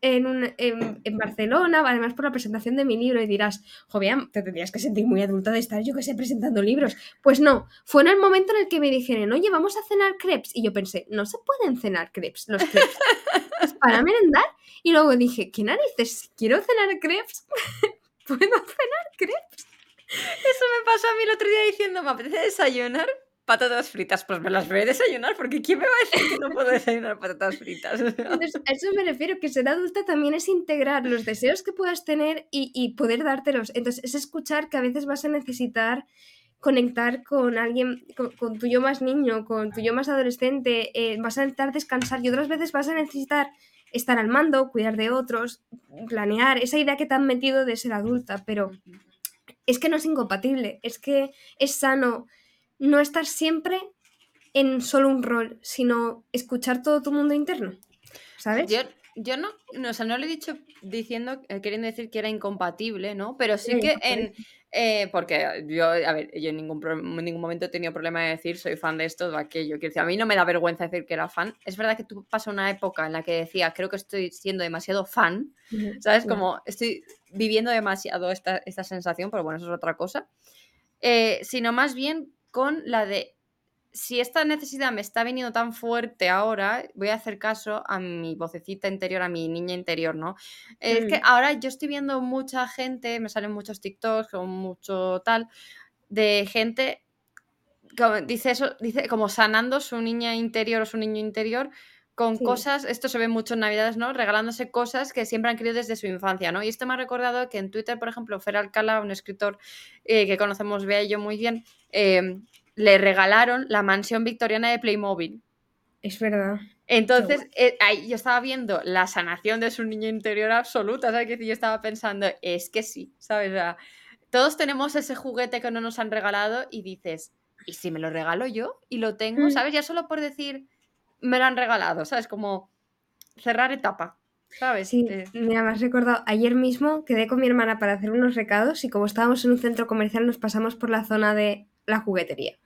en, un, en, Barcelona, además por la presentación de mi libro, y dirás, joder, te tendrías que sentir muy adulta de estar, yo que sé, presentando libros. Pues no, fue en el momento en el que me dijeron, oye, vamos a cenar crepes. Y yo pensé, no se pueden cenar crepes, los crepes. (laughs) para merendar. Y luego dije, ¿qué narices? ¿Quiero cenar crepes? (laughs) ¿Puedo cenar crepes? Eso me pasó a mí el otro día diciendo, me apetece desayunar patatas fritas, pues me las voy a desayunar, porque ¿quién me va a decir que no puedo desayunar patatas fritas? a eso me refiero, que ser adulta también es integrar los deseos que puedas tener y, poder dártelos. Entonces, es escuchar que a veces vas a necesitar conectar con alguien, con, tu yo más niño, con tu yo más adolescente, eh, vas a necesitar descansar y otras veces vas a necesitar estar al mando, cuidar de otros, planear, esa idea que te han metido de ser adulta, pero es que no es incompatible, es que es sano no estar siempre en solo un rol, sino escuchar todo tu mundo interno, ¿sabes? Yo, yo no, no, o sea, no lo he dicho diciendo, eh, queriendo decir que era incompatible, ¿no? Pero sí que en, eh, porque yo, a ver, yo en ningún, en ningún momento he tenido problema de decir soy fan de esto o de aquello. Quiero decir, a mí no me da vergüenza decir que era fan. Es verdad que tú pasas una época en la que decía, creo que estoy siendo demasiado fan, ¿sabes? Como estoy viviendo demasiado esta, esta sensación, pero bueno, eso es otra cosa. Eh, sino más bien con la de si esta necesidad me está viniendo tan fuerte ahora, voy a hacer caso a mi vocecita interior, a mi niña interior, ¿no? Es que mm. ahora yo estoy viendo mucha gente, me salen muchos TikToks o mucho tal, de gente como, dice eso, dice como sanando su niña interior o su niño interior con cosas, esto se ve mucho en Navidades, ¿no? Regalándose cosas que siempre han querido desde su infancia, ¿no? Y esto me ha recordado que en Twitter, por ejemplo, Fer Alcala, un escritor eh, que conocemos, vea y yo muy bien, eh, le regalaron la mansión victoriana de Playmobil. Es verdad. Entonces, eh, ahí yo estaba viendo la sanación de su niño interior absoluta, ¿sabes? Que yo estaba pensando, es que sí, ¿sabes? todos tenemos ese juguete que no nos han regalado y dices, ¿y si me lo regalo yo? Y lo tengo, mm. ¿sabes? Ya solo por decir, me lo han regalado, ¿sabes? Como cerrar etapa. ¿Sabes? Sí, eh. mira, me has recordado, ayer mismo quedé con mi hermana para hacer unos recados y como estábamos en un centro comercial nos pasamos por la zona de la juguetería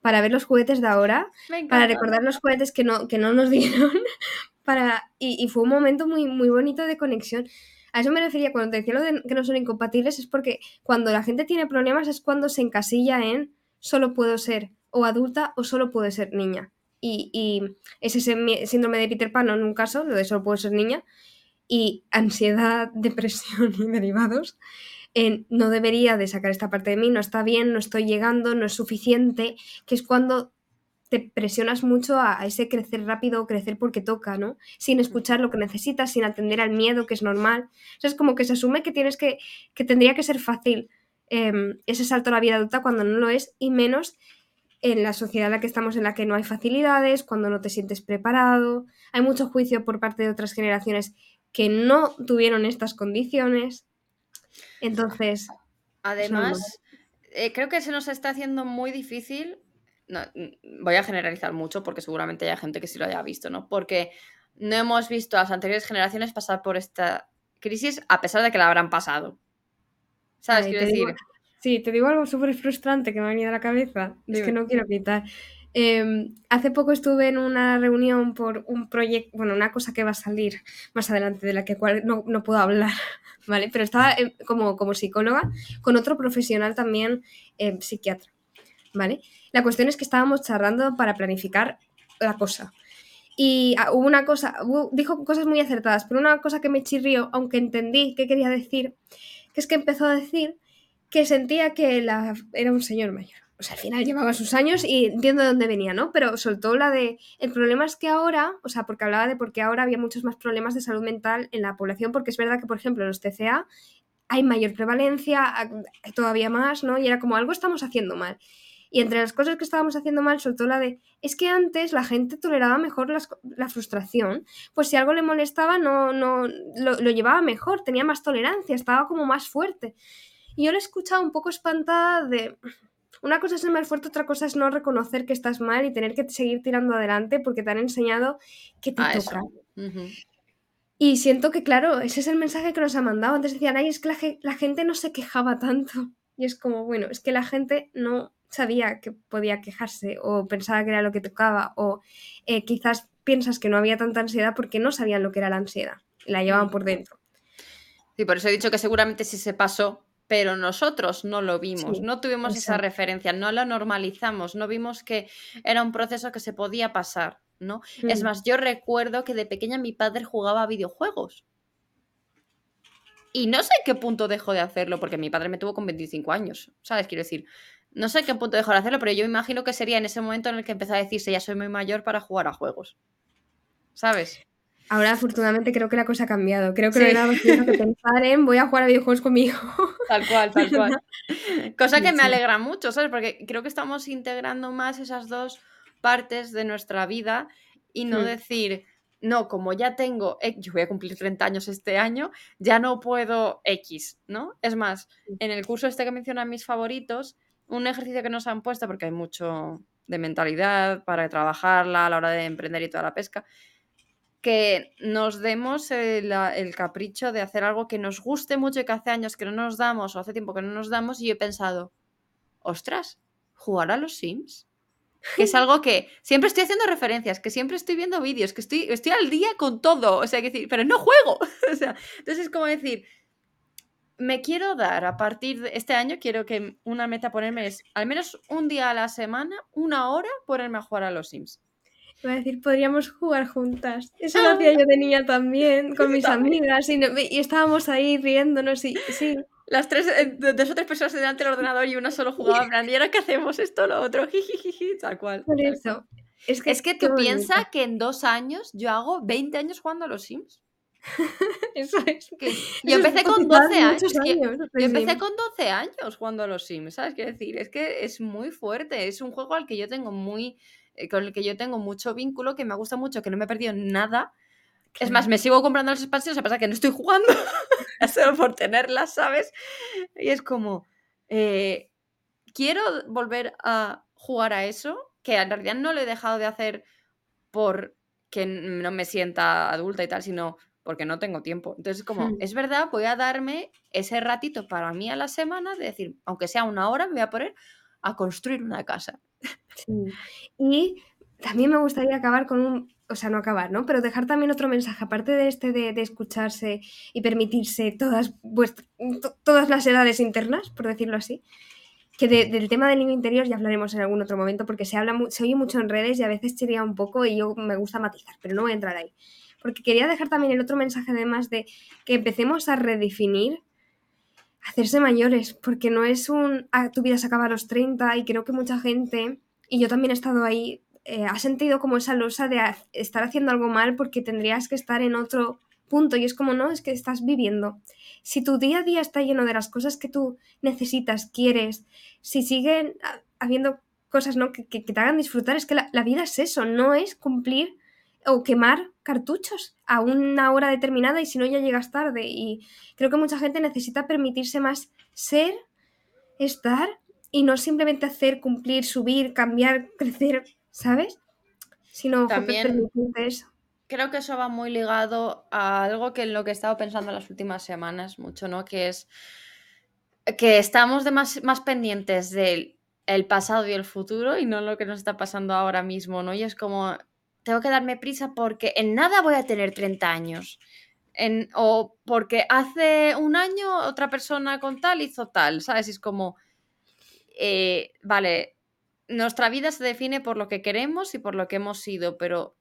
para ver los juguetes de ahora, para recordar los juguetes que no, que no nos (laughs) dieron, para, y, fue un momento muy, muy bonito de conexión. A eso me refería cuando te decía lo de que no son incompatibles, es porque cuando la gente tiene problemas es cuando se encasilla en solo puedo ser o adulta o solo puedo ser niña. Y, y es ese síndrome de Peter Pan, en un caso, lo de solo puedo ser niña, y ansiedad, (laughs) depresión y derivados no debería de sacar esta parte de mí, no está bien, no estoy llegando, no es suficiente, que es cuando te presionas mucho a, ese crecer rápido, crecer porque toca, ¿no? Sin escuchar lo que necesitas, sin atender al miedo, que es normal. O es como que se asume que tienes que, que tendría que ser fácil em, ese salto a la vida adulta cuando no lo es, y menos en la sociedad en la que estamos, en la que no hay facilidades, cuando no te sientes preparado. Hay mucho juicio por parte de otras generaciones que no tuvieron estas condiciones. Entonces. Además, eh, creo que se nos está haciendo muy difícil. voy a generalizar mucho porque seguramente hay gente que sí lo haya visto, ¿no? Porque no hemos visto a las anteriores generaciones pasar por esta crisis a pesar de que la habrán pasado. ¿Sabes? Quiero decir. Sí, te digo algo súper frustrante que me ha venido a la cabeza. Es que no quiero quitar. Em, hace poco estuve en una reunión por un proyecto, bueno, una cosa que va a salir más adelante, de la que cual no, no puedo hablar, (laughs) ¿vale? Pero estaba como, como psicóloga con otro profesional también em, psiquiatra, ¿vale? La cuestión es que estábamos charlando para planificar la cosa. Y ah, hubo una cosa, dijo cosas muy acertadas, pero una cosa que me chirrió, aunque entendí qué quería decir, que es que empezó a decir que sentía que era un señor mayor o sea, al final llevaba sus años y entiendo de dónde venía, ¿no? Pero soltó la de, el problema es que ahora, o sea, porque hablaba de por qué ahora había muchos más problemas de salud mental en la población, porque es verdad que, por ejemplo, en los TCA hay mayor prevalencia, todavía más, ¿no? Y era como algo estamos haciendo mal. Y entre las cosas que estábamos haciendo mal, soltó la de, es que antes la gente toleraba mejor la frustración, pues si algo le molestaba, no, no, lo, lo, llevaba mejor, tenía más tolerancia, estaba como más fuerte. Y yo le he escuchado un poco espantada de, una cosa es ser más fuerte, otra cosa es no reconocer que estás mal y tener que seguir tirando adelante porque te han enseñado que te toca. Y siento que, claro, ese es el mensaje que nos ha mandado. Antes decían, ay, es que la, gente no se quejaba tanto. Y es como, bueno, es que la gente no sabía que podía quejarse o pensaba que era lo que tocaba o eh, quizás piensas que no había tanta ansiedad porque no sabían lo que era la ansiedad. La llevaban por dentro. Sí, por eso he dicho que seguramente si se pasó pero nosotros no lo vimos, no tuvimos esa referencia, no lo normalizamos, no vimos que era un proceso que se podía pasar, ¿no? Es mm. más, yo recuerdo que de pequeña mi padre jugaba a videojuegos. Y no sé qué punto dejó de hacerlo, porque mi padre me tuvo con 25 años, ¿sabes? Quiero decir, no sé qué punto dejó de hacerlo, pero yo me imagino que sería en ese momento en el que empezó a decirse, ya soy muy mayor para jugar a juegos. ¿Sabes? Ahora, afortunadamente, creo que la cosa ha cambiado. Creo que no hay nada más que pensar en voy a jugar a videojuegos con mi hijo. (laughs) Tal cual, tal (laughs) cual. Cosa que me alegra mucho, ¿sabes? Porque creo que estamos integrando más esas dos partes de nuestra vida y no hmm. decir, no, como ya tengo, yo voy a cumplir 30 años este año, ya no puedo X, ¿no? Es más, en el curso este que mencionan mis favoritos, un ejercicio que nos han puesto, porque hay mucho de mentalidad para trabajarla a la hora de emprender y toda la pesca, que nos demos el, el, capricho de hacer algo que nos guste mucho y que hace años que no nos damos o hace tiempo que no nos damos y yo he pensado, ostras, jugar a los Sims que es (laughs) algo que siempre estoy haciendo referencias, que siempre estoy viendo vídeos, que estoy, estoy al día con todo, o sea, que decir, pero no juego. (laughs) o sea, entonces es como decir, me quiero dar a partir de este año, quiero que una meta ponerme es al menos un día a la semana, una hora, ponerme a jugar a los Sims. Voy a decir, podríamos jugar juntas. Eso lo hacía yo de niña también, (laughs) con mis amigas, y, y, estábamos ahí riéndonos y sí las tres, eh, dos o tres personas delante del ordenador y una solo jugaba en ¿y ahora qué hacemos? Esto, lo otro, (laughs) jijijiji, tal cual. Por eso. Es que, es que tú piensas que en dos años yo hago 20 años jugando a los Sims. (laughs) eso es. Que yo empecé con 12 años. años yo empecé con 12 años jugando a los Sims, ¿sabes qué decir? Es que es muy fuerte. Es un juego al que yo tengo muy. Eh, con el que yo tengo mucho vínculo, que me gusta mucho, que no me he perdido nada. Es más, me sigo comprando las expansiones, a pesar que no estoy jugando, (laughs) solo por tenerlas, ¿sabes? Y es como, eh, quiero volver a jugar a eso, que en realidad no lo he dejado de hacer porque no me sienta adulta y tal, sino porque no tengo tiempo. Entonces, como, hmm. es verdad, voy a darme ese ratito para mí a la semana de decir, aunque sea una hora, me voy a poner a construir una casa. Y también me gustaría acabar con un o sea, no acabar, ¿no? Pero dejar también otro mensaje, aparte de este de, escucharse y permitirse todas, todas las edades internas, por decirlo así, que del tema del niño interior ya hablaremos en algún otro momento, porque se, habla se oye mucho en redes y a veces chiría un poco y yo me gusta matizar, pero no voy a entrar ahí. Porque quería dejar también el otro mensaje además de que empecemos a redefinir hacerse mayores, porque no es un, ah, tu vida se acaba a los 30 y creo que mucha gente, y yo también he estado ahí, eh, has sentido como esa losa de estar haciendo algo mal porque tendrías que estar en otro punto y es como, no, es que estás viviendo. Si tu día a día está lleno de las cosas que tú necesitas, quieres, si siguen habiendo cosas ¿no? que, te hagan disfrutar, es que la, vida es eso, no es cumplir o quemar cartuchos a una hora determinada y si no ya llegas tarde. Y creo que mucha gente necesita permitirse más ser, estar y no simplemente hacer, cumplir, subir, cambiar, (laughs) crecer ¿sabes? Sino también eso. Creo que eso va muy ligado a algo que en lo que he estado pensando en las últimas semanas mucho, ¿no? Que es que estamos de más, más pendientes del el pasado y el futuro y no lo que nos está pasando ahora mismo, ¿no? Y es como, tengo que darme prisa porque en nada voy a tener 30 años. En, o porque hace un año otra persona con tal hizo tal, ¿sabes? es como, eh, vale, nuestra vida se define por lo que queremos y por lo que hemos sido, pero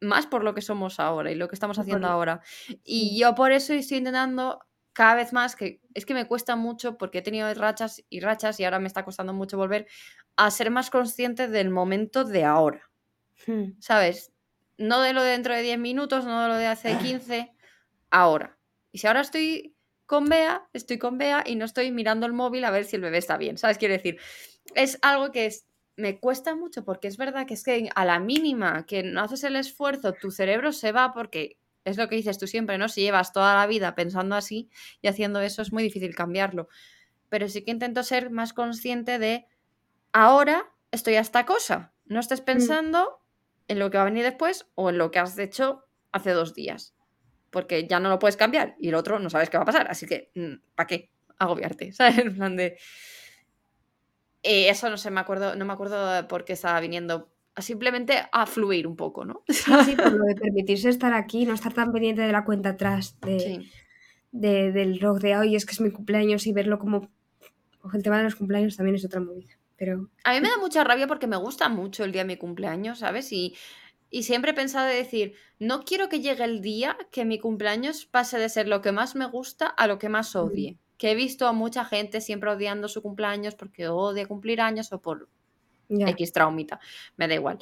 más por lo que somos ahora y lo que estamos haciendo ahora. Y yo por eso estoy intentando cada vez más, que es que me cuesta mucho porque he tenido rachas y rachas y ahora me está costando mucho volver a ser más consciente del momento de ahora. Hmm. ¿Sabes? No de lo de dentro de 10 minutos, no de lo de hace 15, ahora. Y si ahora estoy con Bea, estoy con Bea y no estoy mirando el móvil a ver si el bebé está bien. ¿Sabes? Quiero decir, es algo que me cuesta mucho porque es verdad que es que a la mínima que no haces el esfuerzo, tu cerebro se va porque es lo que dices tú siempre, ¿no? Si llevas toda la vida pensando así y haciendo eso es muy difícil cambiarlo. Pero sí que intento ser más consciente de ahora estoy a esta cosa. No estés mm. pensando en lo que va a venir después o en lo que has hecho hace dos días. Porque ya no lo puedes cambiar y el otro no sabes qué va a pasar. Así que, mm, ¿para qué agobiarte? (laughs) ¿Sabes? En plan de eh, eso no sé, me acuerdo, no me acuerdo por qué estaba viniendo. Simplemente a fluir un poco, ¿no? Sí, por lo de permitirse estar aquí, no estar tan pendiente de la cuenta atrás de, del rock de hoy, es que es mi cumpleaños y verlo como. el tema de los cumpleaños también es otra movida. Pero... A mí me da mucha rabia porque me gusta mucho el día de mi cumpleaños, ¿sabes? Y, y siempre he pensado de decir, no quiero que llegue el día que mi cumpleaños pase de ser lo que más me gusta a lo que más odie que he visto a mucha gente siempre odiando su cumpleaños porque odia cumplir años o por X traumita, me da igual.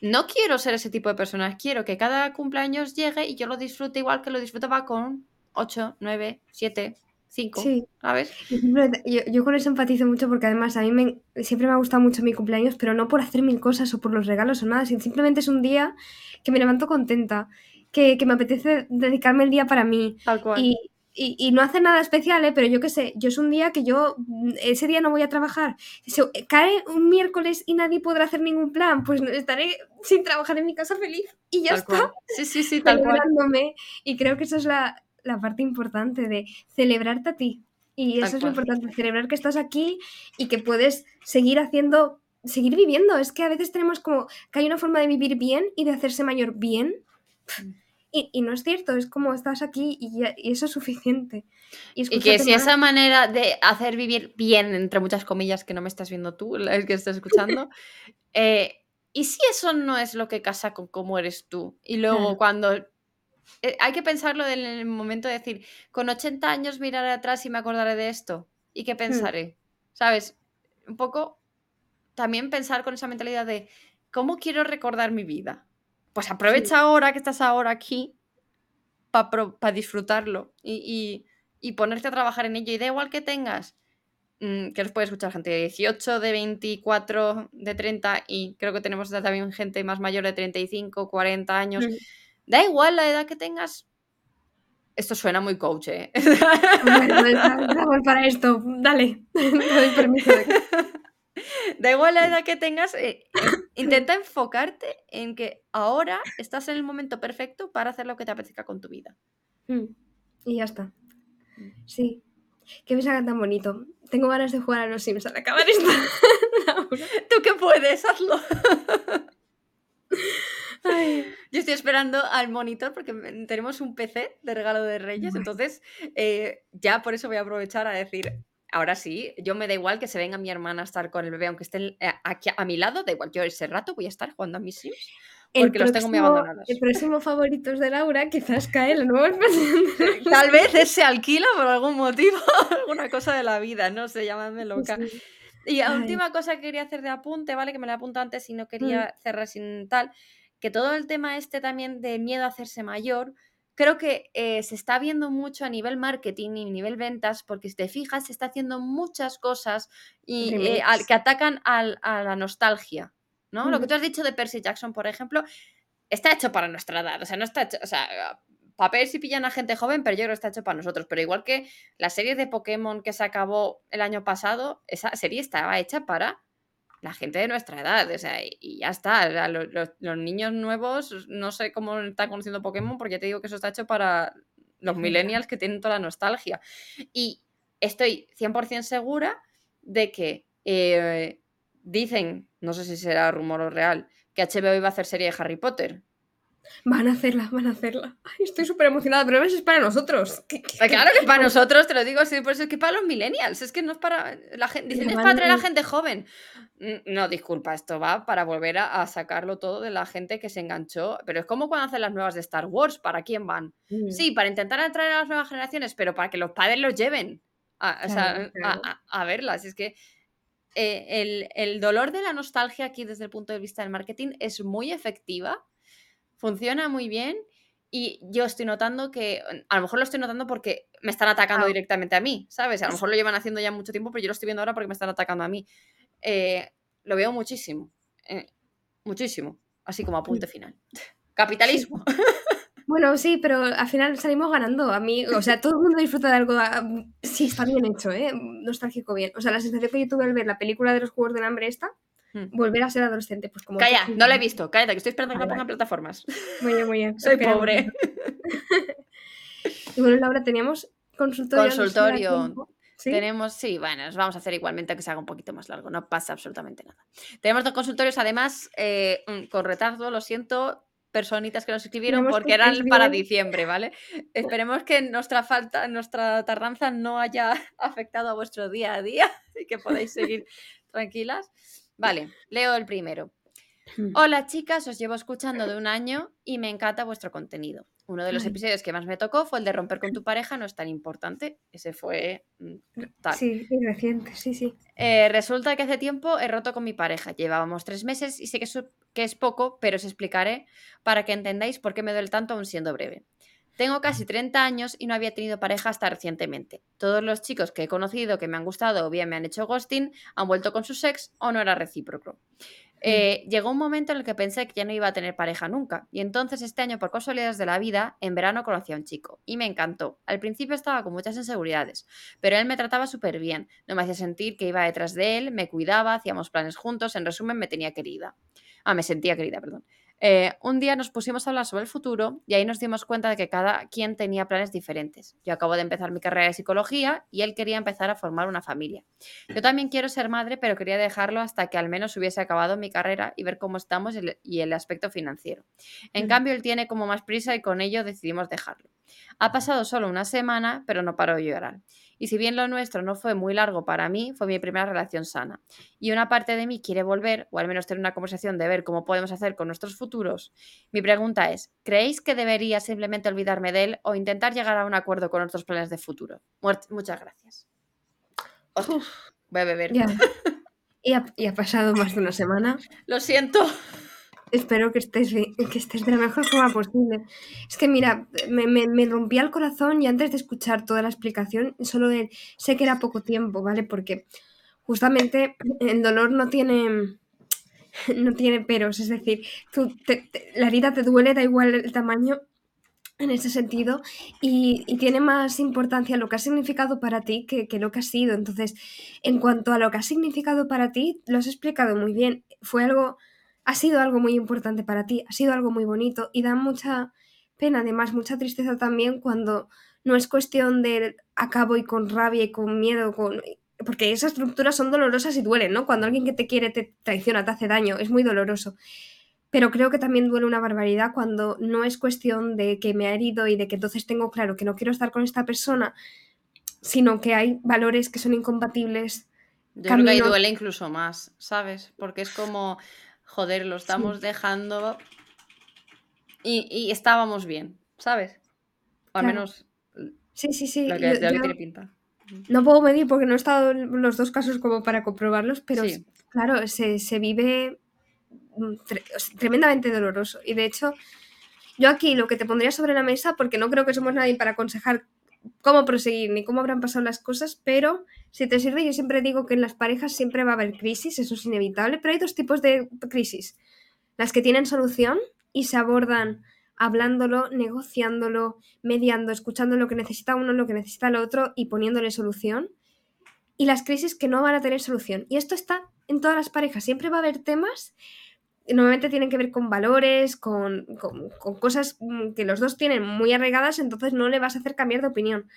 No quiero ser ese tipo de persona, quiero que cada cumpleaños llegue y yo lo disfrute igual que lo disfrutaba con 8, 9, 7, cinco, Sí. Y simplemente- Yo, yo con eso empatizo mucho porque además a mí me, siempre me ha gustado mucho mi cumpleaños, pero no por hacer mil cosas o por los regalos o nada, sino simplemente es un día que me levanto contenta, que, que me apetece dedicarme el día para mí Tal cual. y, y, y no hacer nada especial, ¿eh? pero yo qué sé, yo es un día que yo mm, ese día no voy a trabajar. Si cae un miércoles y nadie podrá hacer ningún plan, pues estaré sin trabajar en mi casa feliz y ya Tal está cual. Sí, sí, sí, (laughs) tal cual. Y creo que eso es la, la parte importante de celebrarte a ti. Y eso es lo importante, celebrar que estás aquí y que puedes seguir haciendo, seguir viviendo. Es que a veces tenemos como que hay una forma de vivir bien y de hacerse mayor bien. Mm. Y, y no es cierto, es como estás aquí y, ya- y eso es suficiente. Y, Y que si más. esa manera de hacer vivir bien, entre muchas comillas, que no me estás viendo tú, la que estás escuchando, (laughs) eh, ¿y si eso no es lo que casa con cómo eres tú? Y luego Claro. cuando... eh, hay que pensarlo en el momento de decir, con 80 años miraré atrás y me acordaré de esto. ¿Y Hmm. qué pensaré? ¿Sabes? Un poco también pensar con esa mentalidad de, ¿cómo quiero recordar mi vida? Pues aprovecha ahora que estás ahora aquí para disfrutarlo y, y- y ponerte a trabajar en ello. Y da igual que tengas, mm, que los puede escuchar gente de 18, de 24, de 30 y creo que tenemos también gente más mayor de 35, 40 años. Mm. Da igual la edad que tengas. Esto suena muy coach, ¿eh? Bueno, estamos para esto, dale, doy permiso. de (laughs) Da igual la edad que tengas, eh, intenta enfocarte en que ahora estás en el momento perfecto para hacer lo que te apetezca con tu vida. Mm. Y ya está. Sí. Qué mensaje tan bonito. Tengo ganas de jugar a los Sims al acabar esto. (laughs) Tú que puedes, hazlo. Ay. (laughs) Yo estoy esperando al monitor porque tenemos un PC de regalo de Reyes, entonces eh, ya por eso voy a aprovechar a decir, ahora sí, yo me da igual que se venga mi hermana a estar con el bebé, aunque esté eh, aquí a mi lado, da igual, yo ese rato voy a estar jugando a mis Sims. El Porque los tengo muy abandonados. El próximo favoritos de Laura quizás cae la nueva (laughs) Tal vez él se alquila por algún motivo, (laughs) alguna cosa de la vida, no sé, llamadme loca. Sí. Y la última cosa que quería hacer de apunte, ¿vale? Que me la apunto antes y no Mm. quería cerrar sin tal, que todo el tema este también de miedo a hacerse mayor, creo que eh, se está viendo mucho a nivel marketing y nivel ventas, porque si te fijas, se está haciendo muchas cosas y, eh, al- que atacan al- a la nostalgia, ¿no? Lo que tú has dicho de Percy Jackson, por ejemplo, está hecho para nuestra edad, o sea, no está hecho, o sea, papel si pillan a gente joven, pero yo creo que está hecho para nosotros, pero igual que la serie de Pokémon que se acabó el año pasado, esa serie estaba hecha para la gente de nuestra edad, o sea, y, ya está, los, niños nuevos no sé cómo están conociendo Pokémon porque ya te digo que eso está hecho para los millennials que tienen toda la nostalgia. Y estoy 100% segura de que eh, dicen, no sé si será rumor o real, que HBO iba a hacer serie de Harry Potter. Van a hacerla, van a hacerla. Ay, estoy súper emocionada, pero es para nosotros. ¿Qué- qué- Claro que para nosotros, te lo digo así, por eso es que para los millennials, es que no es para la gente, dicen, es para atraer a no- gente joven. Mm, No, disculpa, esto va para volver a, a sacarlo todo de la gente que se enganchó, pero es como cuando hacen las nuevas de Star Wars, ¿para quién van? Mm. Sí, para intentar atraer a las nuevas generaciones, pero para que los padres los lleven a, o sea, Claro, a- claro. a- a verlas. Es que eh, el, el dolor de la nostalgia aquí desde el punto de vista del marketing es muy efectiva, funciona muy bien y yo estoy notando que, a lo mejor lo estoy notando porque me están atacando Ah. directamente a mí, ¿sabes? A lo mejor lo llevan haciendo ya mucho tiempo, pero yo lo estoy viendo ahora porque me están atacando a mí. Eh, lo veo muchísimo, eh, muchísimo, así como apunte final. Capitalismo. (laughs) Bueno, sí, pero al final salimos ganando. A mí, o sea, todo el mundo disfruta de algo. ah, Sí, está bien hecho, ¿eh? Nostálgico bien. O sea, la sensación que yo tuve al ver la película de los Juegos del Hambre esta, Hmm. volver a ser adolescente, pues como... Calla, no la he visto, cállate, que estoy esperando que la pongan plataformas. Muy bien, muy bien. (laughs) Soy pobre. Y (laughs) bueno, Laura, teníamos consultorio. Consultorio. ¿Sí? Tenemos, sí, bueno, nos vamos a hacer igualmente que se haga un poquito más largo, no pasa absolutamente nada. Tenemos dos consultorios, además, eh, mm, con retardo, lo siento, personitas que nos escribieron Tenemos porque que eran para diciembre, ¿vale? Esperemos que nuestra falta, nuestra tardanza no haya (laughs) afectado a vuestro día a día y que podáis seguir tranquilas. Vale, leo el primero. Hmm. Hola chicas, os llevo escuchando de un año y me encanta vuestro contenido. Uno de los episodios que más me tocó fue el de romper con tu pareja, no es tan importante. Ese fue mm, tal. Sí, reciente, sí, sí. Eh, resulta que hace tiempo he roto con mi pareja. Llevábamos tres meses y sé que, su- que es poco, pero os explicaré para que entendáis por qué me duele tanto aún siendo breve. Tengo casi 30 años y no había tenido pareja hasta recientemente. Todos los chicos que he conocido que me han gustado o bien me han hecho ghosting han vuelto con su sex o no era recíproco. Eh, llegó un momento en el que pensé que ya no iba a tener pareja nunca. Y entonces este año, por casualidades de la vida, en verano conocí a un chico. Y me encantó. Al principio estaba con muchas inseguridades, pero él me trataba súper bien. No me hacía sentir que iba detrás de él, me cuidaba, hacíamos planes juntos, en resumen me tenía querida. Ah, me sentía querida, perdón. Eh, un día nos pusimos a hablar sobre el futuro y ahí nos dimos cuenta de que cada quien tenía planes diferentes. Yo acabo de empezar mi carrera de psicología y él quería empezar a formar una familia. Yo también quiero ser madre, pero quería dejarlo hasta que al menos hubiese acabado mi carrera y ver cómo estamos y el aspecto financiero. En cambio, él tiene como más prisa y con ello decidimos dejarlo. Ha pasado solo una semana, pero no paro de llorar. Y si bien lo nuestro no fue muy largo para mí, fue mi primera relación sana. Y una parte de mí quiere volver, o al menos tener una conversación de ver cómo podemos hacer con nuestros futuros. Mi pregunta es, ¿creéis que debería simplemente olvidarme de él o intentar llegar a un acuerdo con nuestros planes de futuro? Muchas gracias. voy a beber. Y, ha, y ha pasado más de una semana. Lo siento. Espero que estés, que estés de la mejor forma posible. Es que mira, me, me, rompía el corazón y antes de escuchar toda la explicación, solo de, sé que era poco tiempo, ¿vale? Porque justamente el dolor no tiene, no tiene peros, es decir, la herida te duele, da igual el tamaño en ese sentido y, y, tiene más importancia lo que ha significado para ti que, que, lo que ha sido. Entonces, en cuanto a lo que ha significado para ti, lo has explicado muy bien. Fue algo ha sido algo muy importante para ti, ha sido algo muy bonito y da mucha pena, además mucha tristeza también cuando no es cuestión de acabo y con rabia y con miedo, con... porque esas rupturas son dolorosas y duelen, ¿no? Cuando alguien que te quiere te traiciona, te hace daño, es muy doloroso. Pero creo que también duele una barbaridad cuando no es cuestión de que me ha herido y de que entonces tengo claro que no quiero estar con esta persona, sino que hay valores que son incompatibles. Yo creo que ahí duele incluso más, ¿sabes? Porque es como, joder, lo estamos dejando y, estábamos bien, ¿sabes? O al menos sí, sí, sí. Lo que, tiene pinta. No puedo medir porque no he estado en los dos casos como para comprobarlos, pero claro, se, se vive mm, tremendamente doloroso. Y de hecho, yo aquí lo que te pondría sobre la mesa, porque no creo que somos nadie para aconsejar cómo proseguir ni cómo habrán pasado las cosas, pero si te sirve, yo siempre digo que en las parejas siempre va a haber crisis, eso es inevitable, pero hay dos tipos de crisis. Las que tienen solución y se abordan hablándolo, negociándolo, mediando, escuchando lo que necesita uno, lo que necesita el otro y poniéndole solución. Y las crisis que no van a tener solución. Y esto está en todas las parejas. Siempre va a haber temas normalmente tienen que ver con valores, con, cosas mm, que los dos tienen muy arraigadas, entonces no le vas a hacer cambiar de opinión.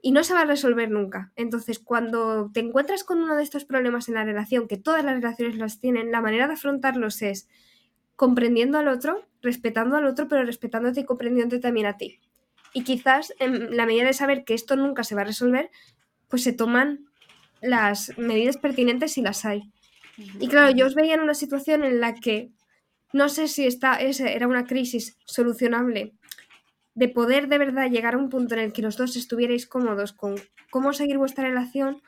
Y no se va a resolver nunca. Entonces, cuando te encuentras con uno de estos problemas en la relación, que todas las relaciones los tienen, la manera de afrontarlos es comprendiendo al otro, respetando al otro, pero respetándote y comprendiéndote también a ti. Y quizás, en la medida de saber que esto nunca se va a resolver, pues se toman las medidas pertinentes si las hay. Y claro, yo os veía en una situación en la que no sé si esta era una crisis solucionable de poder de verdad llegar a un punto en el que los dos estuvierais cómodos con cómo seguir vuestra relación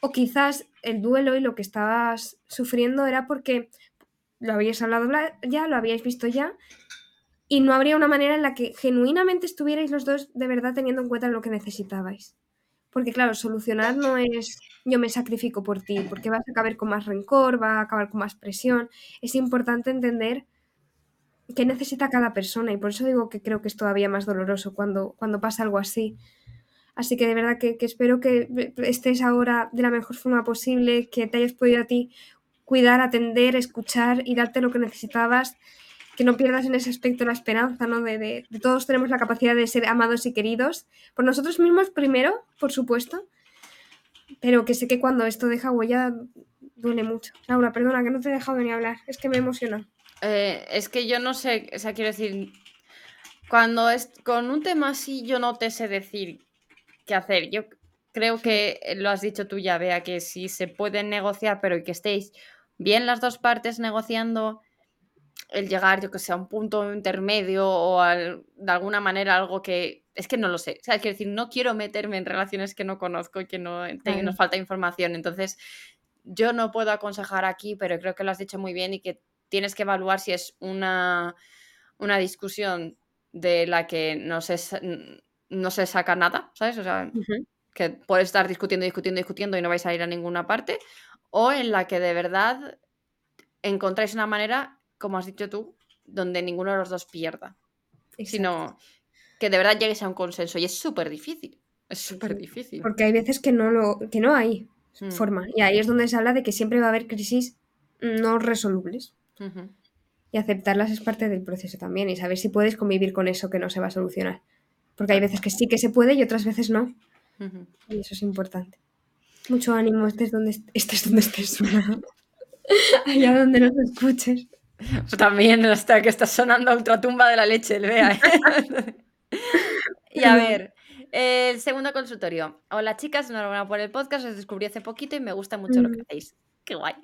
o quizás el duelo y lo que estabas sufriendo era porque lo habíais hablado ya, lo habíais visto ya y no habría una manera en la que genuinamente estuvierais los dos de verdad teniendo en cuenta lo que necesitabais. Porque claro, solucionar no es yo me sacrifico por ti, porque vas a acabar con más rencor, va a acabar con más presión. Es importante entender qué necesita cada persona y por eso digo que creo que es todavía más doloroso cuando, cuando pasa algo así. Así que de verdad que, que espero que estés ahora de la mejor forma posible, que te hayas podido a ti cuidar, atender, escuchar y darte lo que necesitabas que no pierdas en ese aspecto la esperanza, ¿no? De, de, todos tenemos la capacidad de ser amados y queridos por nosotros mismos primero, por supuesto, pero que sé que cuando esto deja huella duele mucho. Laura, perdona que no te he dejado ni hablar, es que me emociona. Eh, es que yo no sé, o sea, quiero decir, cuando es con un tema así yo no te sé decir qué hacer. Yo creo que lo has dicho tú ya, vea que si se pueden negociar, pero que estéis bien las dos partes negociando el llegar, yo que sé, a un punto intermedio o de alguna manera algo que. Es que no lo sé. O sea, quiero decir, no quiero meterme en relaciones que no conozco y que no tengo, nos falta información. Entonces, yo no puedo aconsejar aquí, pero creo que lo has dicho muy bien y que tienes que evaluar si es una, una discusión de la que no se, no se saca nada, ¿sabes? O sea, que puedes estar discutiendo, discutiendo, discutiendo y no vais a ir a ninguna parte, o en la que de verdad encontráis una manera, como has dicho tú, donde ninguno de los dos pierda, sino que de verdad llegues a un consenso y es súper difícil, es súper difícil. Porque hay veces que no, lo, que no hay hmm. forma y ahí es donde se habla de que siempre va a haber crisis no resolubles. Y aceptarlas es parte del proceso también y saber si puedes convivir con eso que no se va a solucionar. Porque hay veces que sí que se puede y otras veces no. Y eso es importante. Mucho ánimo, estés donde estés, donde estés (laughs) Allá donde nos escuches. Pues también hasta que está sonando otra tumba de la leche, el vea. ¿eh? (laughs) y a ver, el segundo consultorio. Hola chicas, enhorabuena por el podcast, os descubrí hace poquito y me gusta mucho lo que mm. hacéis. Qué guay.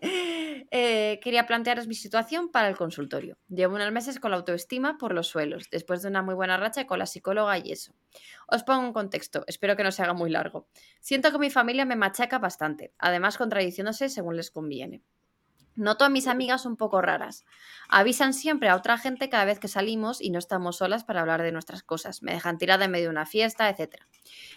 Eh, quería plantearos mi situación para el consultorio. Llevo unos meses con la autoestima por los suelos, después de una muy buena racha con la psicóloga y eso. Os pongo un contexto, espero que no se haga muy largo. Siento que mi familia me machaca bastante, además contradiciéndose según les conviene. Noto a mis amigas un poco raras. Avisan siempre a otra gente cada vez que salimos y no estamos solas para hablar de nuestras cosas. Me dejan tirada en medio de una fiesta, etc.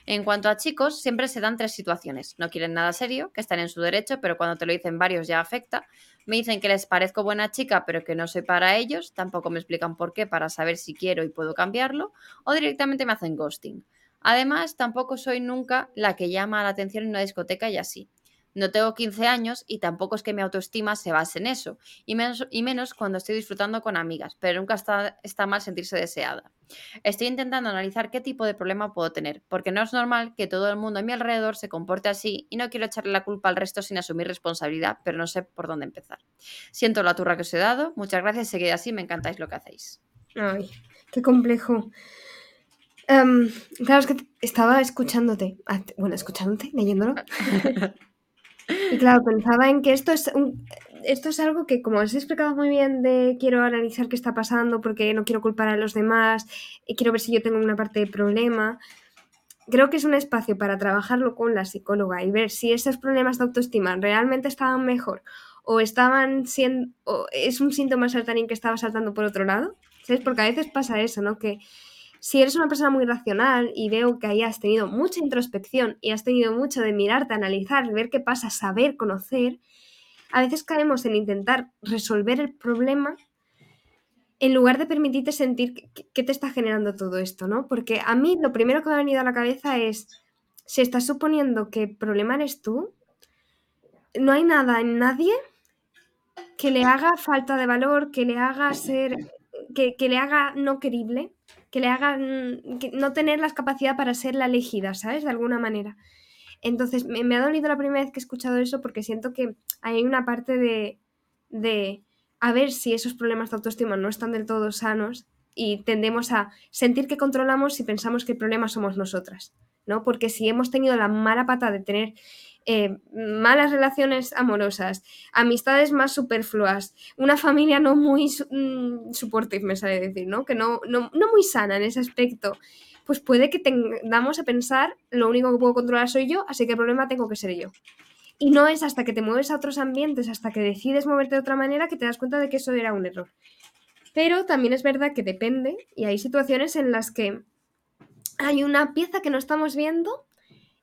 En cuanto a chicos, siempre se dan tres situaciones. No quieren nada serio, que están en su derecho, pero cuando te lo dicen varios ya afecta. Me dicen que les parezco buena chica, pero que no soy para ellos. Tampoco me explican por qué, para saber si quiero y puedo cambiarlo. O directamente me hacen ghosting. Además, tampoco soy nunca la que llama la atención en una discoteca y así. No tengo 15 años y tampoco es que mi autoestima se base en eso, y menos, y menos cuando estoy disfrutando con amigas, pero nunca está, está, mal sentirse deseada. Estoy intentando analizar qué tipo de problema puedo tener, porque no es normal que todo el mundo a mi alrededor se comporte así y no quiero echarle la culpa al resto sin asumir responsabilidad, pero no sé por dónde empezar. Siento la turra que os he dado, muchas gracias, seguid así, me encantáis lo que hacéis. Ay, qué complejo. Em, claro, es que estaba escuchándote, bueno, escuchándote, leyéndolo. (laughs) Y claro, pensaba en que esto es, esto es algo que, como has explicado muy bien, de quiero analizar qué está pasando porque no quiero culpar a los demás, y quiero ver si yo tengo una parte de problema. Creo que es un espacio para trabajarlo con la psicóloga y ver si esos problemas de autoestima realmente estaban mejor o estaban siendo. O es un síntoma saltarín que estaba saltando por otro lado. ¿Sabes? Porque a veces pasa eso, ¿no? Que si eres una persona muy racional y veo que ahí has tenido mucha introspección y has tenido mucho de mirarte, analizar, ver qué pasa, saber, conocer, a veces caemos en intentar resolver el problema en lugar de permitirte sentir qué te está generando todo esto, ¿no? Porque a mí lo primero que me ha venido a la cabeza es, si estás suponiendo que el problema eres tú, no hay nada en nadie que le haga falta de valor, que le haga ser, que, que le haga no querible que le hagan no tener la capacidad para ser la elegida, ¿sabes? De alguna manera. Entonces, me, ha dolido la primera vez que he escuchado eso porque siento que hay una parte de, de a ver si esos problemas de autoestima no están del todo sanos y tendemos a sentir que controlamos si pensamos que el problema somos nosotras, ¿no? Porque si hemos tenido la mala pata de tener eh, malas relaciones amorosas, amistades más superfluas, una familia no muy mm, supportive, me sale decir, ¿no? Que no, no, muy sana en ese aspecto, pues puede que tengamos a pensar, lo único que puedo controlar soy yo, así que el problema tengo que ser yo. Y no es hasta que te mueves a otros ambientes, hasta que decides moverte de otra manera, que te das cuenta de que eso era un error. Pero también es verdad que depende, y hay situaciones en las que hay una pieza que no estamos viendo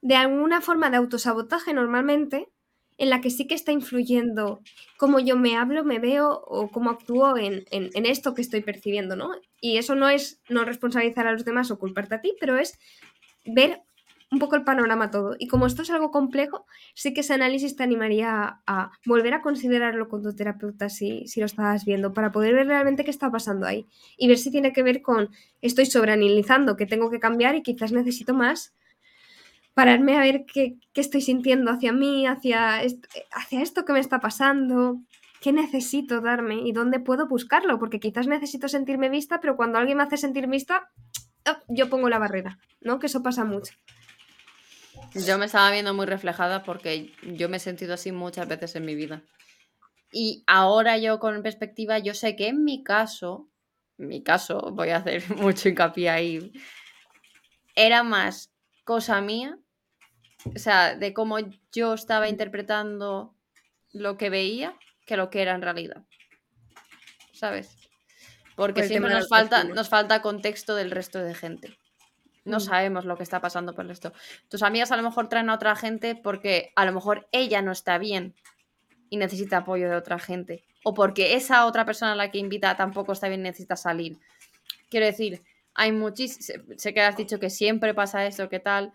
de alguna forma de autosabotaje normalmente, en la que sí que está influyendo cómo yo me hablo, me veo o cómo actúo en, esto que estoy percibiendo, ¿no? Y eso no es no responsabilizar a los demás o culparte a ti, pero es ver un poco el panorama todo. Y como esto es algo complejo, sí que ese análisis te animaría a, volver a considerarlo con tu terapeuta si, si, lo estabas viendo, para poder ver realmente qué está pasando ahí. Y ver si tiene que ver con estoy sobreanalizando, que tengo que cambiar y quizás necesito más pararme a ver qué, estoy sintiendo hacia mí, hacia, hacia esto que me está pasando, qué necesito darme y dónde puedo buscarlo, porque quizás necesito sentirme vista, pero cuando alguien me hace sentir vista, ¡ah! yo pongo la barrera, ¿no? Que eso pasa mucho. Yo me estaba viendo muy reflejada porque yo me he sentido así muchas veces en mi vida. Y ahora yo con perspectiva, yo sé que en mi caso, en mi caso, voy a hacer (laughs) mucho hincapié ahí, era más cosa mía, o sea, de cómo yo estaba interpretando lo que veía que lo que era en realidad. ¿Sabes? Porque Por siempre nos falta, nos falta contexto del resto de gente. No Mm. sabemos lo que está pasando por esto. Tus amigas a lo mejor traen a otra gente porque a lo mejor ella no está bien y necesita apoyo de otra gente. O porque esa otra persona a la que invita tampoco está bien y necesita salir. Quiero decir, hay muchísimos. Sé que has dicho que siempre pasa esto, que tal.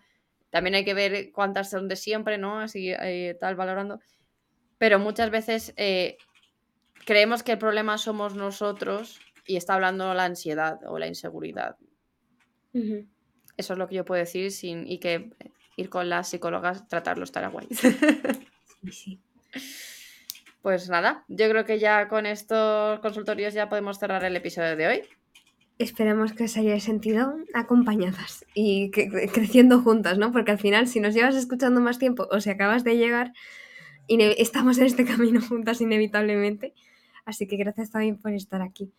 También hay que ver cuántas son de siempre, ¿no? Así, eh, tal, valorando. Pero muchas veces eh, creemos que el problema somos nosotros y está hablando la ansiedad o la inseguridad. Eso es lo que yo puedo decir sin y que ir con las psicólogas, tratarlo estará guay. (laughs) Sí, sí. Pues nada, yo creo que ya con estos consultorios ya podemos cerrar el episodio de hoy. Esperemos que os hayáis sentido acompañadas y creciendo juntas, ¿no? Porque al final, si nos llevas escuchando más tiempo o si acabas de llegar, estamos en este camino juntas inevitablemente. Así que gracias también por estar aquí.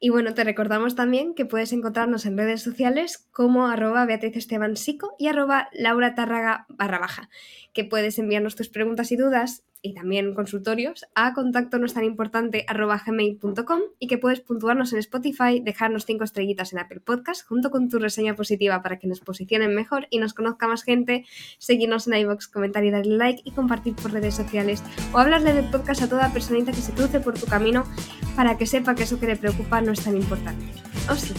Y bueno, te recordamos también que puedes encontrarnos en redes sociales como arroba Beatriz Esteban Sico y arroba Laura Tárraga barra baja, que puedes enviarnos tus preguntas y dudas y también consultorios a contacto no es tan importante gmail.com y que puedes puntuarnos en Spotify, dejarnos cinco estrellitas en Apple Podcast junto con tu reseña positiva para que nos posicionen mejor y nos conozca más gente, seguirnos en iVoox, comentar y darle like y compartir por redes sociales o hablarle del podcast a toda personita que se cruce por tu camino para que sepa que eso que le preocupa no es tan importante. O sí.